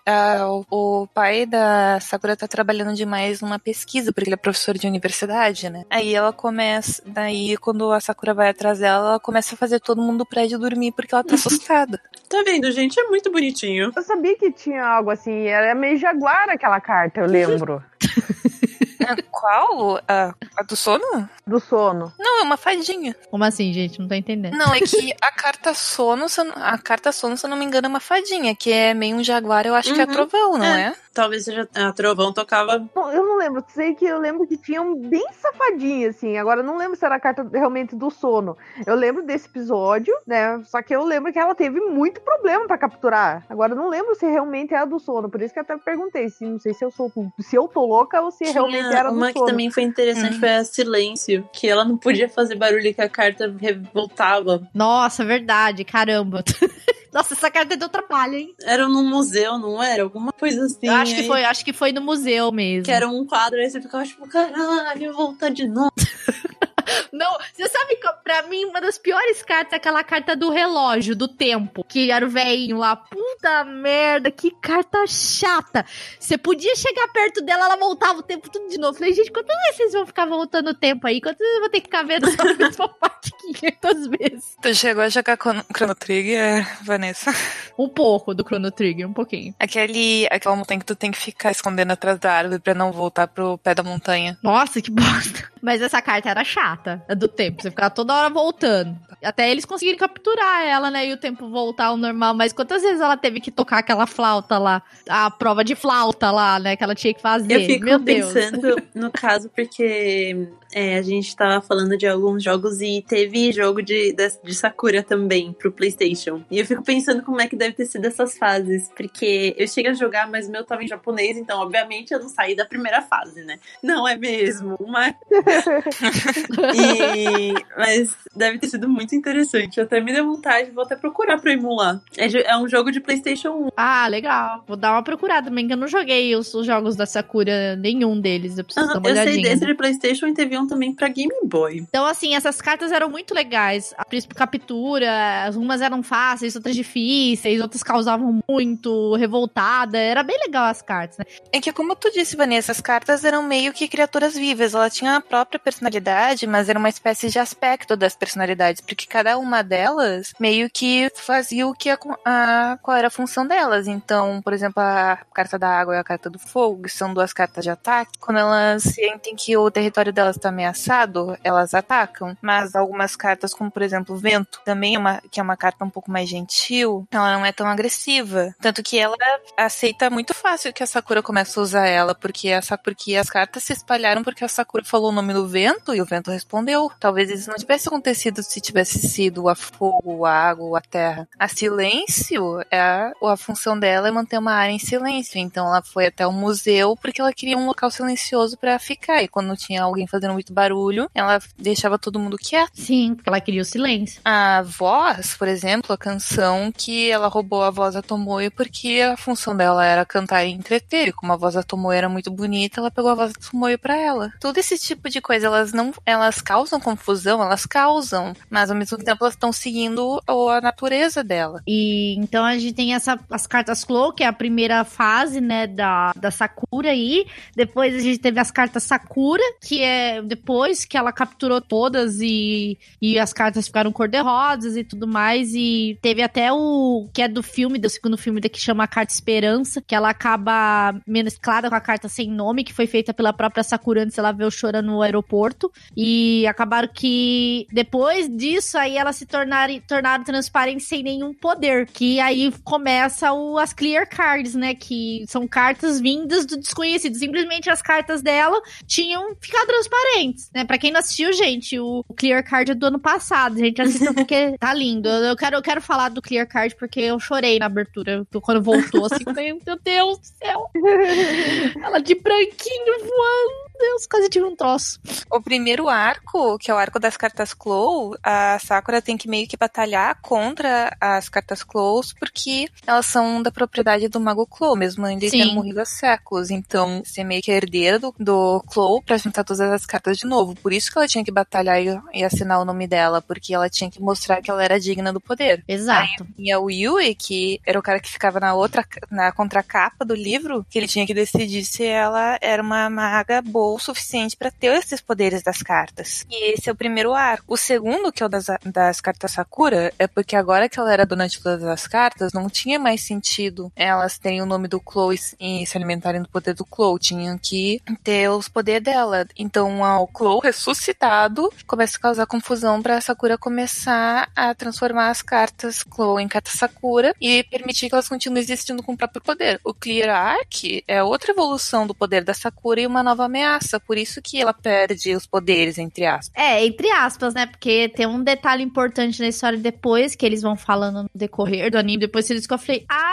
o, o pai da Sakura tá trabalhando demais numa pesquisa, porque ele é professor de universidade, né? Aí ela começa, daí quando a Sakura vai atrás dela, ela começa a fazer todo mundo do prédio dormir porque ela tá assustada. Tá vendo, gente? É muito bonitinho. Eu sabia que tinha algo assim, era meio jaguar aquela carta, eu lembro. Ah, Qual? A, a do sono? do sono. Não, é uma fadinha. Como assim, gente? Não tô entendendo. Não, é que a carta sono, se eu não- a carta sono, se eu não me engano, é uma fadinha, que é meio um jaguar, eu acho que é Uhum. trovão, não é? Talvez seja a Trovão tocava. Bom, Eu não lembro, sei que eu lembro que tinha um bem safadinho, assim. Agora eu não lembro se era a carta realmente do sono. Eu lembro desse episódio, né? Só que eu lembro que ela teve muito problema pra capturar. Agora eu não lembro se realmente era do sono. Por isso que eu até perguntei. Se, não sei se eu sou se eu tô louca ou se realmente era do uma que sono. também foi interessante Uhum. foi a Silêncio, que ela não podia fazer barulho que a carta revoltava. Nossa, verdade, caramba. Nossa, essa carta deu trabalho, hein? Era num museu, não era? Alguma coisa assim. Eu acho que aí- foi, acho que foi no museu mesmo. Que era um quadro, aí você ficava tipo, caralho, voltar de novo. Não, você sabe que pra mim uma das piores cartas é aquela carta do relógio, do tempo, que era o velhinho lá. Puta merda, que carta chata. Você podia chegar perto dela, ela voltava o tempo tudo de novo. Falei, gente, quantas vezes vocês vão ficar voltando o tempo aí? Quantas vezes eu vou ter que ficar vendo essa mesma parte 500 vezes? Tu chegou a jogar com Chrono Trigger, Vanessa? Um pouco do Chrono Trigger, um pouquinho. Aquele, aquela montanha que tu tem que ficar escondendo atrás da árvore pra não voltar pro pé da montanha. Nossa, que bosta. Mas essa carta era chata, a do tempo. Você ficava toda hora voltando. Até eles conseguiram capturar ela, né? E o tempo voltar ao normal. Mas quantas vezes ela teve que tocar aquela flauta lá? A prova de flauta lá, né? Que ela tinha que fazer. Eu fico Meu Deus. pensando no caso, porque é, a gente tava falando de alguns jogos e teve jogo de, de, de Sakura também pro PlayStation. E eu fico pensando como é que deve ter sido essas fases, porque eu cheguei a jogar, mas o meu tava em japonês, então obviamente eu não saí da primeira fase, né? Não é mesmo, mas. E- mas deve ter sido muito interessante. Até me deu vontade, vou até procurar pra emular. É, é um jogo de PlayStation 1. Ah, legal. Vou dar uma procurada também, que eu não joguei os, os jogos da Sakura, nenhum deles. Eu preciso dar Aham, uma eu sei olhadinha. desse de PlayStation e teve um também pra Game Boy. Então, assim, essas cartas eram muito legais. A príncipe captura, umas eram fáceis, outras difíceis, outras causavam muito, revoltada. Era bem legal as cartas, né? É que, como tu disse, Vanessa, as cartas eram meio que criaturas vivas. Ela tinha a própria personalidade, mas era uma espécie de aspecto das personalidades, porque cada uma delas meio que fazia o que a, a- qual era a função delas. Então, por exemplo, a carta da água e a carta do fogo, que são duas cartas de ataque. Quando elas sentem que o território delas está ameaçado, elas atacam. Mas algumas cartas, como por exemplo o vento, também é uma, que é uma carta um pouco mais gentil, ela não é tão agressiva. Tanto que ela aceita muito fácil que a Sakura comece a usar ela, porque, essa, porque as cartas se espalharam porque a Sakura falou o nome do vento e o vento respondeu. Talvez isso não tivesse acontecido se tivesse sido a fogo, a água, a terra. A silêncio, é a, a função dela é manter uma área em silêncio. Então ela foi até o museu porque ela queria um local silencioso pra ficar. E quando tinha alguém fazendo muito barulho, ela deixava todo mundo quieto. Sim, ela queria o silêncio. A voz, por exemplo, a canção que ela roubou a voz da Tomoe porque a função dela era cantar e entreter. E como a voz da Tomoe era muito bonita, ela pegou a voz da Tomoe pra ela. Todo esse tipo de coisa, elas não, elas causam confusão, elas causam, mas ao mesmo tempo elas estão seguindo a natureza dela. E então a gente tem essa, as cartas Clo, que é a primeira fase, né, da, da Sakura aí. Depois a gente teve as cartas Sakura, que é depois que ela capturou todas e, e as cartas ficaram cor-de-rosas e tudo mais. E teve até o que é do filme, do segundo filme, que chama a Carta Esperança, que ela acaba mesclada com a carta sem nome, que foi feita pela própria Sakura antes ela ver o Chora no aeroporto. E acabaram que depois disso aí elas se tornaram, tornaram transparentes sem nenhum poder. Que aí começa o, as clear cards, né? Que são cartas vindas do desconhecido. Simplesmente as cartas dela tinham ficado transparentes, né? Pra quem não assistiu, gente, o clear card é do ano passado. A gente assistiu porque tá lindo. Eu eu quero, eu quero falar do clear card porque eu chorei na abertura. Quando voltou, assim, falei, meu Deus do céu. Ela de branquinho voando. Deus, quase tive um troço. O primeiro arco, que é o arco das cartas Clow, a Sakura tem que meio que batalhar contra as cartas Clows, porque elas são da propriedade do Mago Clow, mesmo Sim. tendo morrido há séculos. Então, você meio que é herdeira do, do Clow pra juntar todas as cartas de novo. Por isso que ela tinha que batalhar e, e assinar o nome dela, porque ela tinha que mostrar que ela era digna do poder. Exato. E a Yui, que era o cara que ficava na outra, na contracapa do livro, que ele tinha que decidir se ela era uma maga boa o suficiente para ter esses poderes das cartas. E esse é o primeiro arco. O segundo, que é o das, das cartas Sakura, é porque agora que ela era dona de todas as cartas, não tinha mais sentido elas terem o nome do Chloe e se alimentarem do poder do Chloe. Tinham que ter os poderes dela. Então, o Chloe ressuscitado começa a causar confusão para Sakura começar a transformar as cartas Chloe em cartas Sakura e permitir que elas continuem existindo com o próprio poder. O Clear Arc é outra evolução do poder da Sakura e uma nova ameaça. Por isso que ela perde os poderes, entre aspas. É, entre aspas, né? Porque tem um detalhe importante na história depois, que eles vão falando no decorrer do anime, depois eles que eu falei, ah.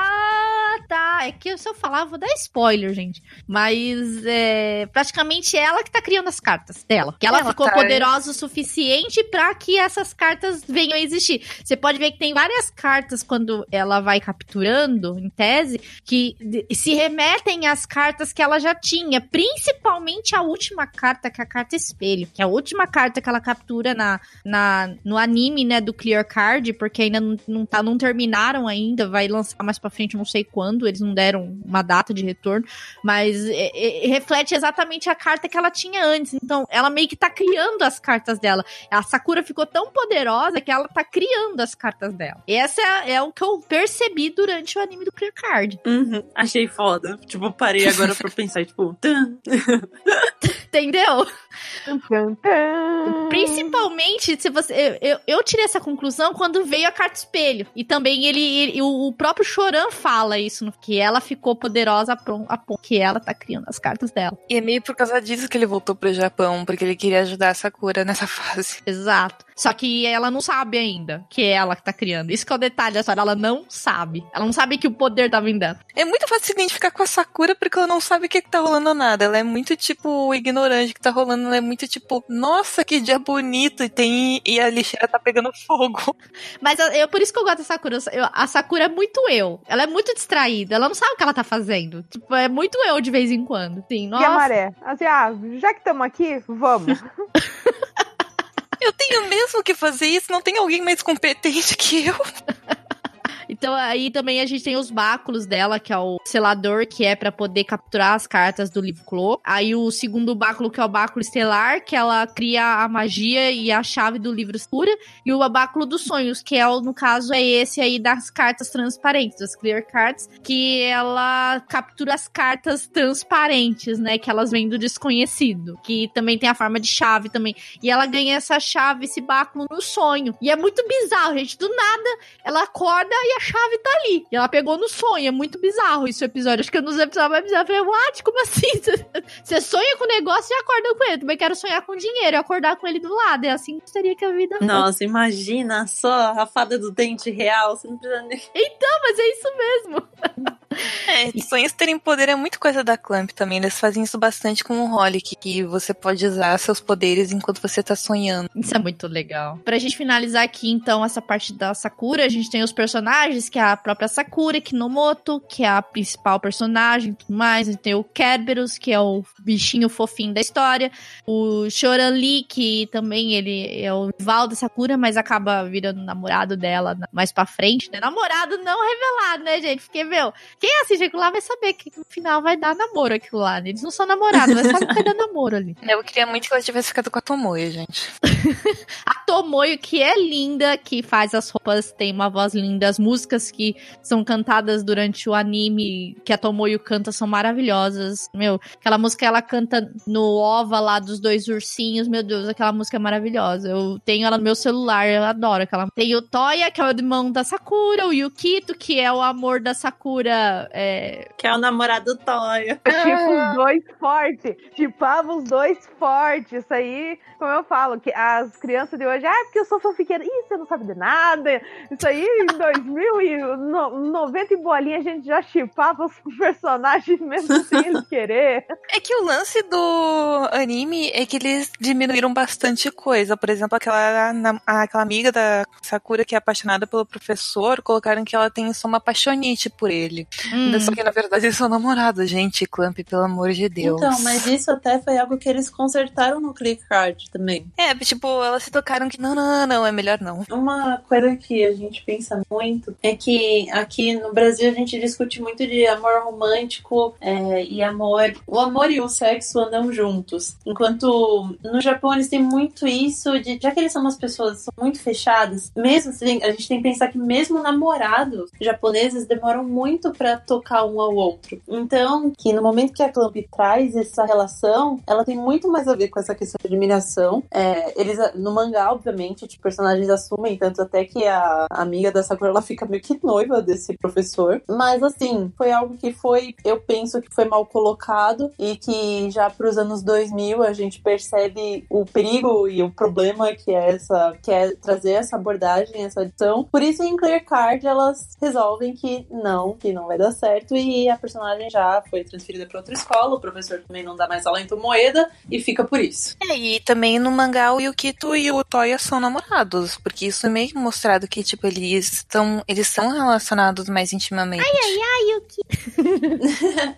Falar, é que se eu falar, eu vou dar spoiler, gente. Mas é praticamente ela que tá criando as cartas dela. Que ela, Ela ficou tá- poderosa o suficiente pra que essas cartas venham a existir. Você pode ver que tem várias cartas quando ela vai capturando, em tese, que se remetem às cartas que ela já tinha. Principalmente a última carta, que é a carta espelho. Que é a última carta que ela captura na, na, no anime, né, do Clear Card, porque ainda não, não, tá, não terminaram ainda, vai lançar mais pra frente, não sei quando, eles não deram uma data de retorno, mas é, é, reflete exatamente a carta que ela tinha antes. Então, ela meio que tá criando as cartas dela. A Sakura ficou tão poderosa que ela tá criando as cartas dela. Essa é, é o que eu percebi durante o anime do Clear Card. Uhum, achei foda. Tipo, parei agora pra pensar, tipo. Entendeu? Principalmente se você. Eu, eu, eu tirei essa conclusão quando veio a carta espelho. E também ele, ele- o, o próprio Choran fala isso, no- que ela ficou poderosa a ponto que ela tá criando as cartas dela. E é meio por causa disso que ele voltou pro Japão, porque ele queria ajudar a Sakura nessa fase. Exato. Só que ela não sabe ainda que é ela que tá criando. Isso que é o detalhe da história. Ela não sabe. Ela não sabe que o poder tá vindo dela. É muito fácil se identificar com a Sakura porque ela não sabe o que, que tá rolando nada. Ela é muito, tipo, ignorante que tá rolando. Ela é muito, tipo, nossa, que dia bonito. E tem. E a lixeira tá pegando fogo. Mas eu, eu- por isso que eu gosto da Sakura. Eu- a Sakura é muito eu. Ela é muito distraída. Ela não sabe o que ela tá fazendo. Tipo, é muito eu de vez em quando. Sim, E a nossa. maré? Assim, ah, já que estamos aqui, vamos. Eu tenho mesmo que fazer isso. Não tem alguém mais competente que eu. Então aí também a gente tem os báculos dela, que é o selador, que é pra poder capturar as cartas do livro Clô. Aí o segundo báculo, que é o báculo estelar, que ela cria a magia e a chave do livro escura. E o báculo dos sonhos, que é no caso é esse aí das cartas transparentes, das clear cards, que ela captura as cartas transparentes, né, que elas vêm do desconhecido, que também tem a forma de chave também. E ela ganha essa chave, esse báculo no sonho. E é muito bizarro, gente, do nada ela acorda e a chave tá ali. E ela pegou no sonho. É muito bizarro esse episódio. Acho que nos episódios mais bizarros. Eu falei, what? Como assim? Você sonha com o negócio e acorda com ele. Também quero sonhar com dinheiro e acordar com ele do lado. É assim que seria que a vida fosse. Nossa, imagina só a fada do dente real. Você não precisa nem. Não, mas é isso mesmo. É, sonhos terem poder é muito coisa da Clamp também. Eles fazem isso bastante com o Holic, que você pode usar seus poderes enquanto você tá sonhando. Isso é muito legal. Pra gente finalizar aqui, então, essa parte da Sakura, a gente tem os personagens, que é a própria Sakura, Kinomoto, que é a principal personagem e tudo mais. Tem o Kerberos, que é o bichinho fofinho da história. O Shoran Lee, que também ele é o rival da Sakura, mas acaba virando namorado dela mais pra frente, né? Namorado não revelado, né, gente? Porque, meu, quem assiste aquilo lá vai saber que no final vai dar namoro aquilo lá. né? Eles não são namorados, mas sabe que vai dar namoro ali. Eu queria muito que ela tivesse ficado com a Tomoe, gente. A Tomoyo, que é linda, que faz as roupas, tem uma voz linda. As músicas que são cantadas durante o anime que a Tomoyo canta são maravilhosas. Meu, aquela música ela canta no OVA lá dos dois ursinhos. Meu Deus, aquela música é maravilhosa. Eu tenho ela no meu celular, eu adoro aquela. Tem o Toya, que é o irmão da Sakura, o Yukito, que é o amor da Sakura. É... Que é o namorado Toya. Tipo, os dois fortes. Tipava os dois fortes. Isso aí, como eu falo, que as crianças de hoje, ah, porque eu sou fanfiqueira. Ih, você não sabe de nada. Isso aí, em 2090 e bolinha, a gente já chipava os personagens mesmo sem eles querer. É que o lance do anime é que eles diminuíram bastante coisa. Por exemplo, aquela, na- aquela amiga da Sakura que é apaixonada pelo professor, colocaram que ela tem só uma apaixonite por ele. hum, Só que na verdade eles são namorados, gente. Clamp, pelo amor de Deus. Então, mas isso até foi algo que eles consertaram no Click Card também. É, tipo, elas se tocaram que não, não, não, não, é melhor não. Uma coisa que a gente pensa muito é que aqui no Brasil a gente discute muito de amor romântico é, e amor. O amor e o sexo andam juntos. Enquanto no Japão eles têm muito isso de. Já que eles são umas pessoas são muito fechadas, mesmo a gente tem que pensar que mesmo namorados japoneses demoram muito pra tocar um ao outro. Então, que no momento que a Clamp traz essa relação, ela tem muito mais a ver com essa questão de admiração. É, eles, no mangá, obviamente, os personagens assumem, tanto até que a amiga da Sakura, ela fica meio que noiva desse professor. Mas, assim, foi algo que foi, eu penso que foi mal colocado e que já pros anos 2000 a gente percebe o perigo e o problema que é essa, que é trazer essa abordagem, essa adição. Por isso, em Clear Card, elas resolvem que não, que não vai dar certo e a personagem já foi transferida para outra escola, o professor também não dá mais aula em e fica por isso. É, e também no mangá o Yukito e o Toya são namorados, porque isso é meio mostrado que, tipo, eles estão eles são relacionados mais intimamente. Ai, ai, ai, Yuki.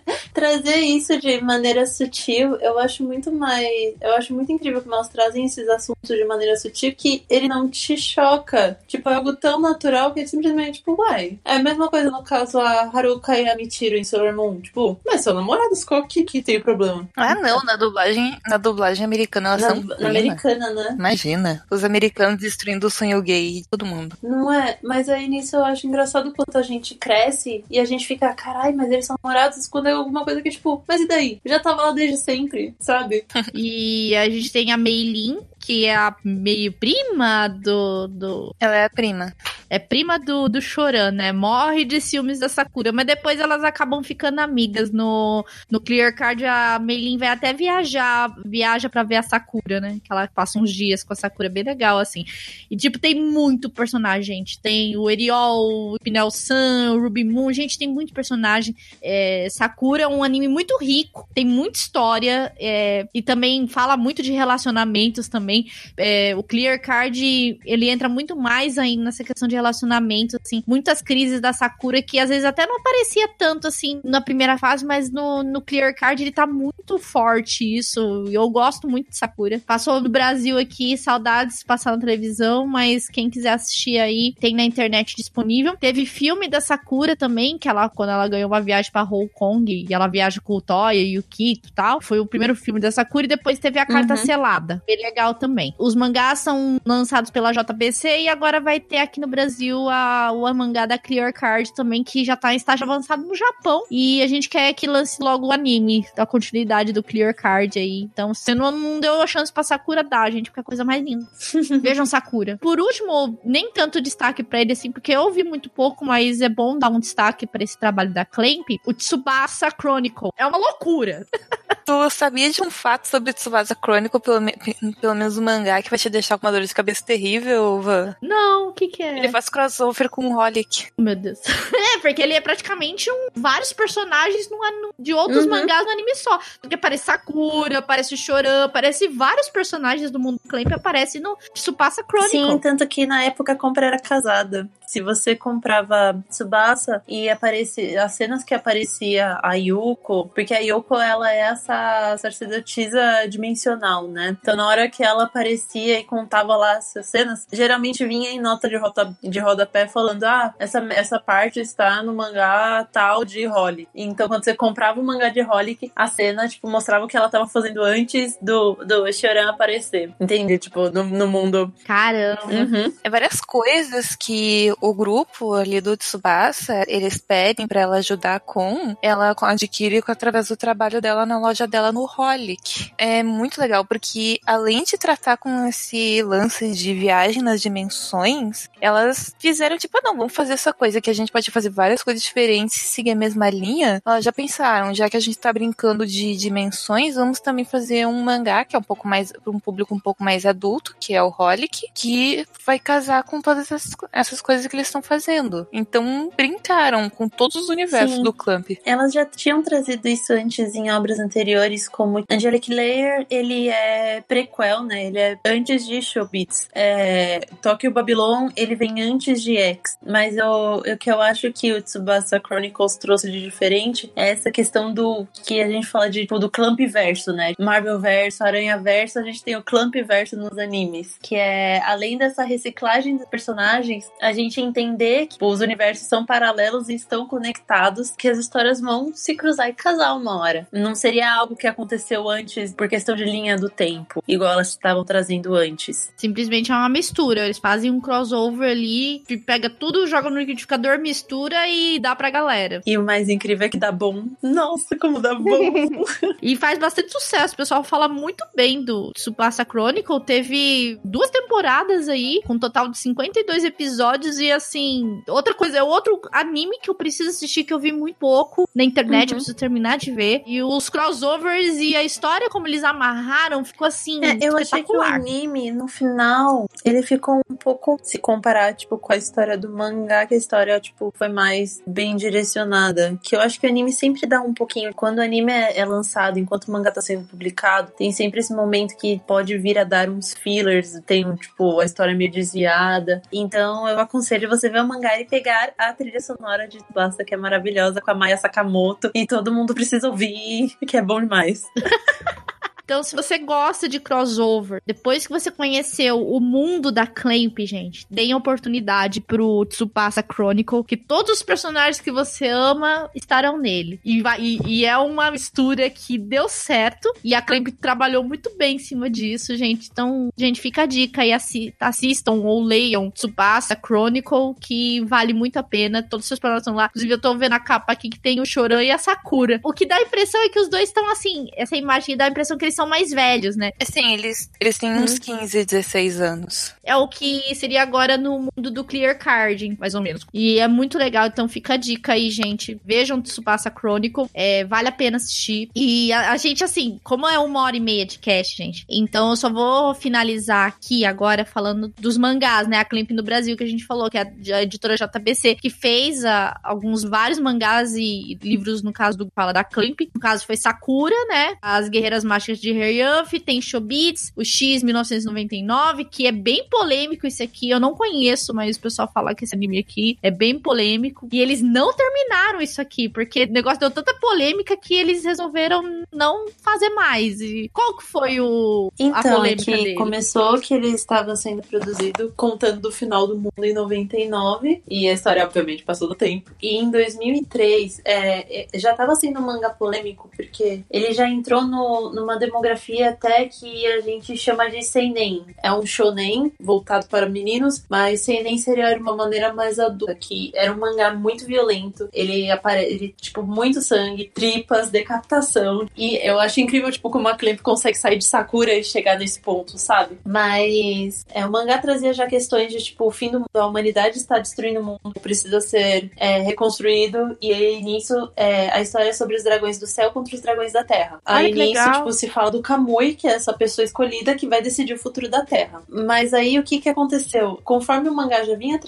Trazer isso de maneira sutil, eu acho muito mais. Eu acho muito incrível como elas trazem esses assuntos de maneira sutil que ele não te choca. Tipo, é algo tão natural que é simplesmente, tipo, uai. É a mesma coisa no caso a Haruka e a Michiro em Sailor Moon. Tipo, mas são namorados, qual que, que tem o problema? Ah, não, na dublagem, na dublagem americana elas Na, são na americana, né? Imagina, os americanos destruindo o sonho gay de todo mundo. Não é? Mas aí nisso eu acho engraçado quanto a gente cresce e a gente fica, carai, mas eles são namorados quando é alguma coisa que, tipo, mas e daí? Já tava lá desde sempre, sabe? E a gente tem a Meilin, que é a meio prima do. do Ela é a prima. é prima do, do Choran, né? Morre de ciúmes da Sakura, mas depois elas acabam ficando amigas. No, no Clear Card, a Meilin vai até viajar, viaja pra ver a Sakura, né? Que ela passa uns dias com a Sakura, bem legal, assim. E, tipo, tem muito personagem, gente. Tem o Eriol, o Pinel Sun, o Ruby Moon, gente, tem muito personagem. É, Sakura é um anime muito rico, tem muita história, é, e também fala muito de relacionamentos também. É, o Clear Card, ele entra muito mais ainda nessa questão de relacionamento, assim, muitas crises da Sakura que às vezes até não aparecia tanto, assim, na primeira fase, mas no, no Clear Card ele tá muito forte isso, e eu gosto muito de Sakura. Passou no Brasil aqui, saudades de passar na televisão, mas quem quiser assistir aí, tem na internet disponível. Teve filme da Sakura também, que ela, quando ela ganhou uma viagem pra Hong Kong, e ela viaja com o Toya e o Kito e tal, foi o primeiro filme da Sakura, e depois teve a Carta Uhum. Selada. Bem legal também. Os mangás são lançados pela JBC e agora vai ter aqui no Brasil a, o mangá da Clear Card também, que já tá em estágio avançado no Japão. E a gente quer que lance logo o anime, da continuidade do Clear Card aí. Então, se não, não deu a chance pra Sakura, dá, gente, porque é a coisa mais linda. Vejam Sakura. Por último, nem tanto destaque pra ele assim, porque eu ouvi muito pouco, mas é bom dar um destaque pra esse trabalho da Clamp. O Tsubasa Chronicle. É uma loucura. Tu sabia de um fato sobre Tsubasa Chronicle, pelo, me- pelo menos o mangá, que vai te deixar com uma dor de cabeça terrível, Van? Não, o que que é? Ele faz crossover com o Holic. Meu Deus. É, porque ele é praticamente um, vários personagens anu- de outros Uhum. mangás no anime só. Porque aparece Sakura, aparece o Choran, aparece vários personagens do mundo Clamp, aparece no Tsubasa Chronicle. Sim, tanto que na época a compra era casada. Se você comprava Tsubasa e aparecia as cenas que aparecia a Yuko, porque a Yuko ela é essa sacerdotisa dimensional, né? Então na hora que ela aparecia e contava lá essas cenas, geralmente vinha em nota de, rota, de rodapé falando: ah, essa, essa parte está no mangá tal de Holly. Então quando você comprava o mangá de Holly, a cena tipo mostrava o que ela estava fazendo antes do, do Choran aparecer. Entende? Tipo, no, no mundo. Caramba. Uhum. É várias coisas que o grupo ali do Tsubasa, eles pedem pra ela ajudar com, ela adquire através do trabalho dela na loja dela no Holic. É muito legal, porque além de tratar com esse lance de viagem nas dimensões, elas fizeram tipo, ah, não, vamos fazer essa coisa que a gente pode fazer várias coisas diferentes e seguir a mesma linha. Elas já pensaram, já que a gente tá brincando de dimensões, vamos também fazer um mangá que é um pouco mais, para um público um pouco mais adulto, que é o Holic, que vai casar com todas essas, essas coisas que eles estão fazendo. Então, brincaram com todos os universos Sim. do Clamp. Elas já tinham trazido isso antes em obras anteriores, como Angelic Layer, ele é prequel, né? Ele é antes de Showbiz. É, Tokyo Babylon, ele vem antes de X. Mas eu, o que eu acho que o Tsubasa Chronicles trouxe de diferente é essa questão do que a gente fala de tipo, do Clamp verso, né? Marvel verso, Aranha verso, a gente tem o Clamp verso nos animes, que é além dessa reciclagem dos personagens, a gente entender que tipo, os universos são paralelos e estão conectados, que as histórias vão se cruzar e casar uma hora. Não seria algo que aconteceu antes por questão de linha do tempo, igual elas estavam trazendo antes. Simplesmente é uma mistura. Eles fazem um crossover ali, pega tudo, joga no liquidificador, mistura e dá pra galera. E o mais incrível é que dá bom. Nossa, como dá bom! E faz bastante sucesso. O pessoal fala muito bem do Tsubasa Chronicle. Teve duas temporadas aí, com um total de 52 episódios. E assim, outra coisa, é outro anime que eu preciso assistir, que eu vi muito pouco na internet. Uhum. Preciso terminar de ver. E os crossovers e a história como eles amarraram ficou assim É, eu achei que o anime, no final, ele ficou um pouco. Se comparar, tipo, com a história do mangá, que a história, tipo, foi mais bem direcionada. Que eu acho que o anime sempre dá um pouquinho. Quando o anime é, é lançado, enquanto o mangá tá sendo publicado, tem sempre esse momento que pode vir a dar uns fillers, tem, tipo, a história meio desviada. Então, eu aconselho você ver o mangá e pegar a trilha sonora de Basta, que é maravilhosa, com a Maya Sakamoto. E todo mundo precisa ouvir, que é bom demais. Então, se você gosta de crossover, depois que você conheceu o mundo da Clamp, gente, deem oportunidade pro Tsubasa Chronicle, que todos os personagens que você ama estarão nele. E, vai- e- e é uma mistura que deu certo, e a Clamp trabalhou muito bem em cima disso, gente. Então, gente, fica a dica assi- assistam ou leiam Tsubasa Chronicle, que vale muito a pena. Todos os seus personagens estão lá. Inclusive, eu tô vendo a capa aqui que tem o Choran e a Sakura. O que dá a impressão é que os dois estão assim, essa imagem dá a impressão que eles são mais velhos, né? Assim, eles, eles têm uns 15, 16 anos. É o que seria agora no mundo do Clear Card, mais ou menos. E é muito legal, então fica a dica aí, gente. Vejam Tsubasa Chronicle, é, vale a pena assistir. E a, a gente, assim, como é uma hora e meia de cast, gente, então eu só vou finalizar aqui agora falando dos mangás, né? A Clamp no Brasil, que a gente falou, que é a, a editora JBC, que fez ah, alguns, vários mangás e livros, no caso do fala da Clamp. No caso foi Sakura, né? As Guerreiras Mágicas de Heryanf, tem Shobits, o X 1999, que é bem polêmico esse aqui. Eu não conheço, mas o pessoal fala que esse anime aqui é bem polêmico. E eles não terminaram isso aqui, porque o negócio deu tanta polêmica que eles resolveram não fazer mais. E qual que foi o, a Então, polêmica que dele? começou que ele estava sendo produzido contando do final do mundo em 99 e a história obviamente passou do tempo. E em 2003 é, é, já estava sendo um manga polêmico porque ele já entrou no- numa demografia até que a gente chama de seinen. É um shonen voltado para meninos, mas seinen seria uma maneira mais adulta que era um mangá muito violento. Ele aparece, tipo muito sangue, tripas, decapitação e eu acho incrível tipo como a Clamp consegue sair de Sakura e chegar nesse ponto, sabe? Mas é, o mangá trazia já questões de tipo o fim do mundo, a humanidade está destruindo o mundo, precisa ser é, reconstruído e aí nisso é, a história é sobre os dragões do céu contra os dragões da terra. Aí que nisso legal. tipo se fala do Kamui, que é essa pessoa escolhida que vai decidir o futuro da Terra. Mas aí o que que aconteceu? Conforme o mangá já vinha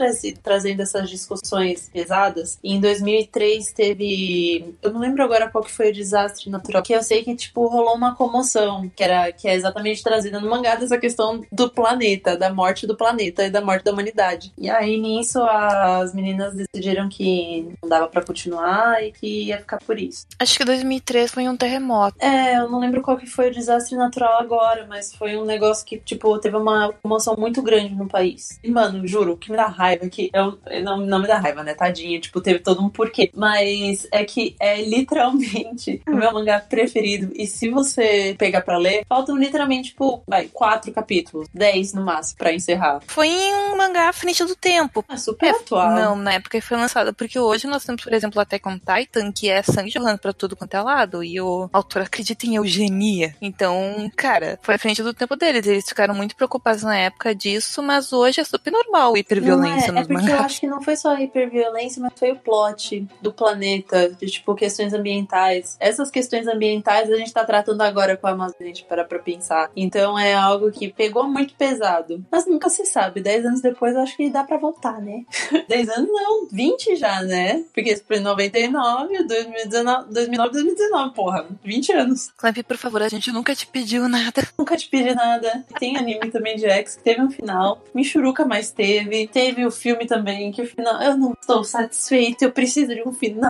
trazendo essas discussões pesadas, em 2003 teve, eu não lembro agora qual que foi o desastre natural, que eu sei que tipo rolou uma comoção, que era que é exatamente trazida no mangá dessa questão do planeta, da morte do planeta e da morte da humanidade. E aí nisso as meninas decidiram que não dava pra continuar e que ia ficar por isso. Acho que 2003 foi um terremoto. É, eu não lembro qual que foi o desastre natural agora, mas foi um negócio que, tipo, teve uma comoção muito grande no país. E, mano, juro, o que me dá raiva é que. Eu, não, não me dá raiva, né? Tadinha, tipo, teve todo um porquê. Mas é que é literalmente o meu mangá preferido. E se você pegar pra ler, faltam literalmente, tipo, vai, quatro capítulos, dez no máximo, pra encerrar. Foi em um mangá à frente do tempo. É super atual. Não, na época que foi lançado. Porque hoje nós temos, por exemplo, Attack on Titan, que é sangue jorrando pra tudo quanto é lado. E o autor acredita em eugenia. Então, cara, foi à frente do tempo deles. Eles ficaram muito preocupados na época disso, mas hoje é super normal hiperviolência não é, é nos porque eu mangás. acho que não foi só a hiperviolência, mas foi o plot do planeta, de tipo questões ambientais. Essas questões ambientais a gente tá tratando agora com a Amazônia, a gente para pra pensar. Então é algo que pegou muito pesado. Mas nunca se sabe, 10 anos depois eu acho que dá pra voltar, né? 10 anos não, 20 já, né? Porque isso foi em 99, 2019, 2009, 2019, porra, 20 anos. Clamp, por favor, a gente nunca te pediu nada. Nunca te pedi nada. Tem anime também de X que teve um final. Michuruca mais teve. Teve o filme também, que o final. Eu não estou satisfeito, eu preciso de um final.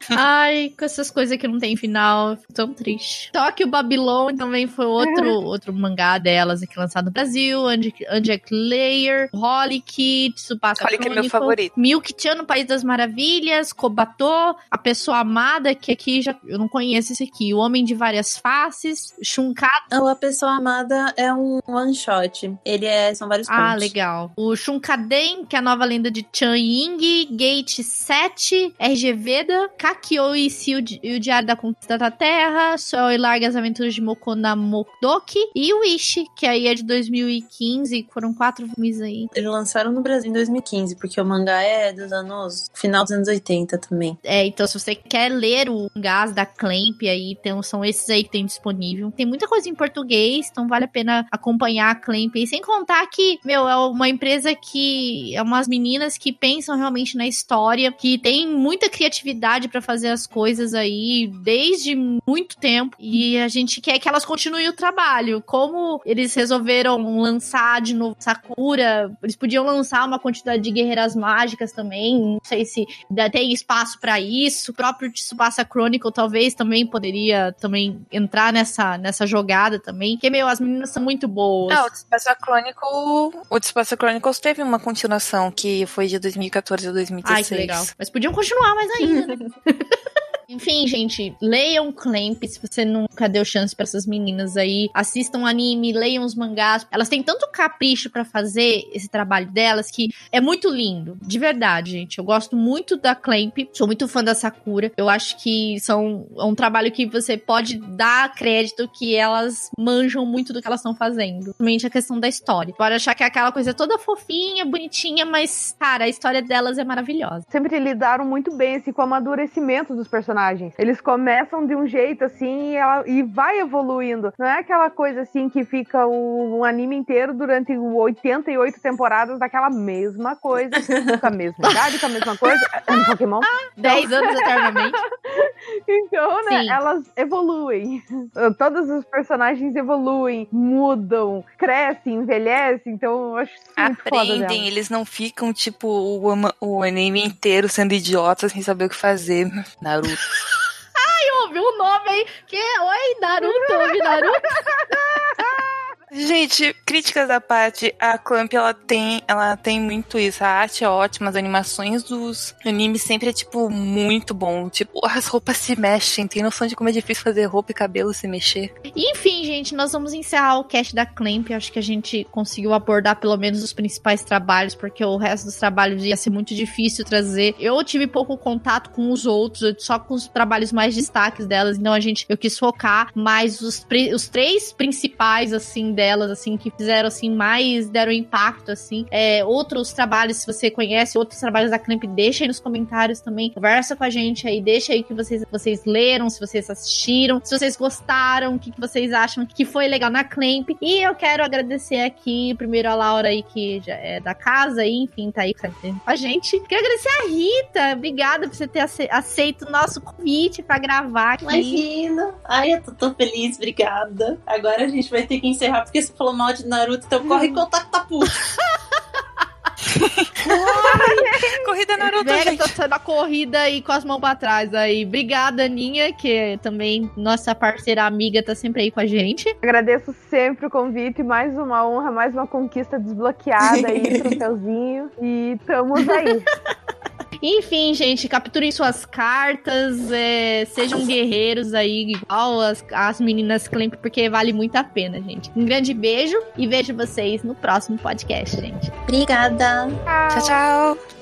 Ai, com essas coisas que não tem final, eu fico tão triste. Tokyo Babylon também foi outro, outro mangá delas aqui lançado no Brasil. Ange- Angelic Layer, Holic, Tsubasa Olha que é meu favorito. Milk-chan no País das Maravilhas, Kobato, A Pessoa Amada, que aqui já eu não conheço esse aqui. O Homem de Várias Faces, mais. Shunkado. O A Pessoa Amada é um one shot. Ele é. São vários Ah, contos. legal. O Shunkaden, que é a nova lenda de Chan Ying, Gate 7, RG Veda, Kakyo e e o Diário da Conquista da Terra, Sol e Largas Aventuras de Mokona Modoki e o Ishi, que aí é de 2015, foram quatro filmes aí. Eles lançaram no Brasil em 2015, porque o mangá é dos anos. final dos anos 80 também. É, então se você quer ler o gás da Clamp aí, então são esses aí que tem disponível. Tem muita coisa em português, então vale a pena acompanhar a Clamp. E sem contar que, meu, é uma empresa que é umas meninas que pensam realmente na história, que tem muita criatividade pra fazer as coisas aí desde muito tempo. E a gente quer que elas continuem o trabalho. Como eles resolveram lançar de novo Sakura, eles podiam lançar uma quantidade de guerreiras mágicas também. Não sei se tem espaço pra isso. O próprio Tsubasa Chronicle talvez também poderia também entrar nessa, nessa jogada também. Porque, meu, as meninas são muito boas. Ah, o Tsubasa Chronicle. O Tsubasa Chronicles teve uma continuação que foi de 2014 a 2016. Ai, que legal. Mas podiam continuar mais ainda, né? Enfim, gente, leiam Clamp se você nunca deu chance pra essas meninas aí. Assistam anime, leiam os mangás. Elas têm tanto capricho pra fazer esse trabalho delas que é muito lindo. De verdade, gente. Eu gosto muito da Clamp. Sou muito fã da Sakura. Eu acho que são é um trabalho que você pode dar crédito que elas manjam muito do que elas estão fazendo. Principalmente a questão da história. Pode achar que é aquela coisa toda fofinha, bonitinha, mas, cara, a história delas é maravilhosa. Sempre lidaram muito bem assim, com o amadurecimento dos personagens. Eles começam de um jeito assim e, ela, e vai evoluindo. Não é aquela coisa assim que fica o, um anime inteiro durante 88 temporadas daquela mesma coisa, com a mesma idade, com a mesma coisa. É Pokémon? 10 anos eternamente. Então, né, Sim. elas evoluem. Todos os personagens evoluem, mudam, crescem, envelhecem. Então, eu acho isso Aprendem, eles não ficam, tipo, o, o anime inteiro sendo idiotas sem saber o que fazer. Naruto. Nome aí que Oi, Naruto, Naruto. Gente, críticas à parte, a Clamp ela tem, ela tem muito isso. A arte é ótima, as animações dos animes sempre é tipo muito bom. Tipo, as roupas se mexem, tem noção de como é difícil fazer roupa e cabelo se mexer. Enfim, gente, nós vamos encerrar o cast da Clamp. Acho que a gente conseguiu abordar pelo menos os principais trabalhos, porque o resto dos trabalhos ia ser muito difícil trazer. Eu tive pouco contato com os outros, só com os trabalhos mais destaques delas, então a gente eu quis focar mais os, os três principais assim delas, assim que fizeram assim mais deram impacto assim. É, outros trabalhos, se você conhece outros trabalhos da Clamp, deixa aí nos comentários também. Conversa com a gente aí, deixa aí que vocês vocês leram, se vocês assistiram, se vocês gostaram, o que, que vocês acham que foi legal na Clamp. E eu quero agradecer aqui primeiro a Laura aí que já é da casa aí, enfim, tá aí com a gente. Quero agradecer a Rita, obrigada por você ter ace- aceito o nosso convite pra gravar aqui. Imagina. Ai, eu tô tão feliz, obrigada. Agora a gente vai ter que encerrar porque você falou mal de Naruto, então corre e contacta Puto. Corrida Naruto, Vega, gente. tô saindo a corrida aí com as mãos pra trás aí. Obrigada, Aninha, que é também nossa parceira amiga, tá sempre aí com a gente. Agradeço sempre o convite, mais uma honra, mais uma conquista desbloqueada aí, troféuzinho. E estamos aí. Enfim, gente, capturem suas cartas, é, sejam guerreiros aí, igual as, as meninas Clamp, porque vale muito a pena, gente. Um grande beijo e vejo vocês no próximo podcast, gente. Obrigada. Tchau, tchau.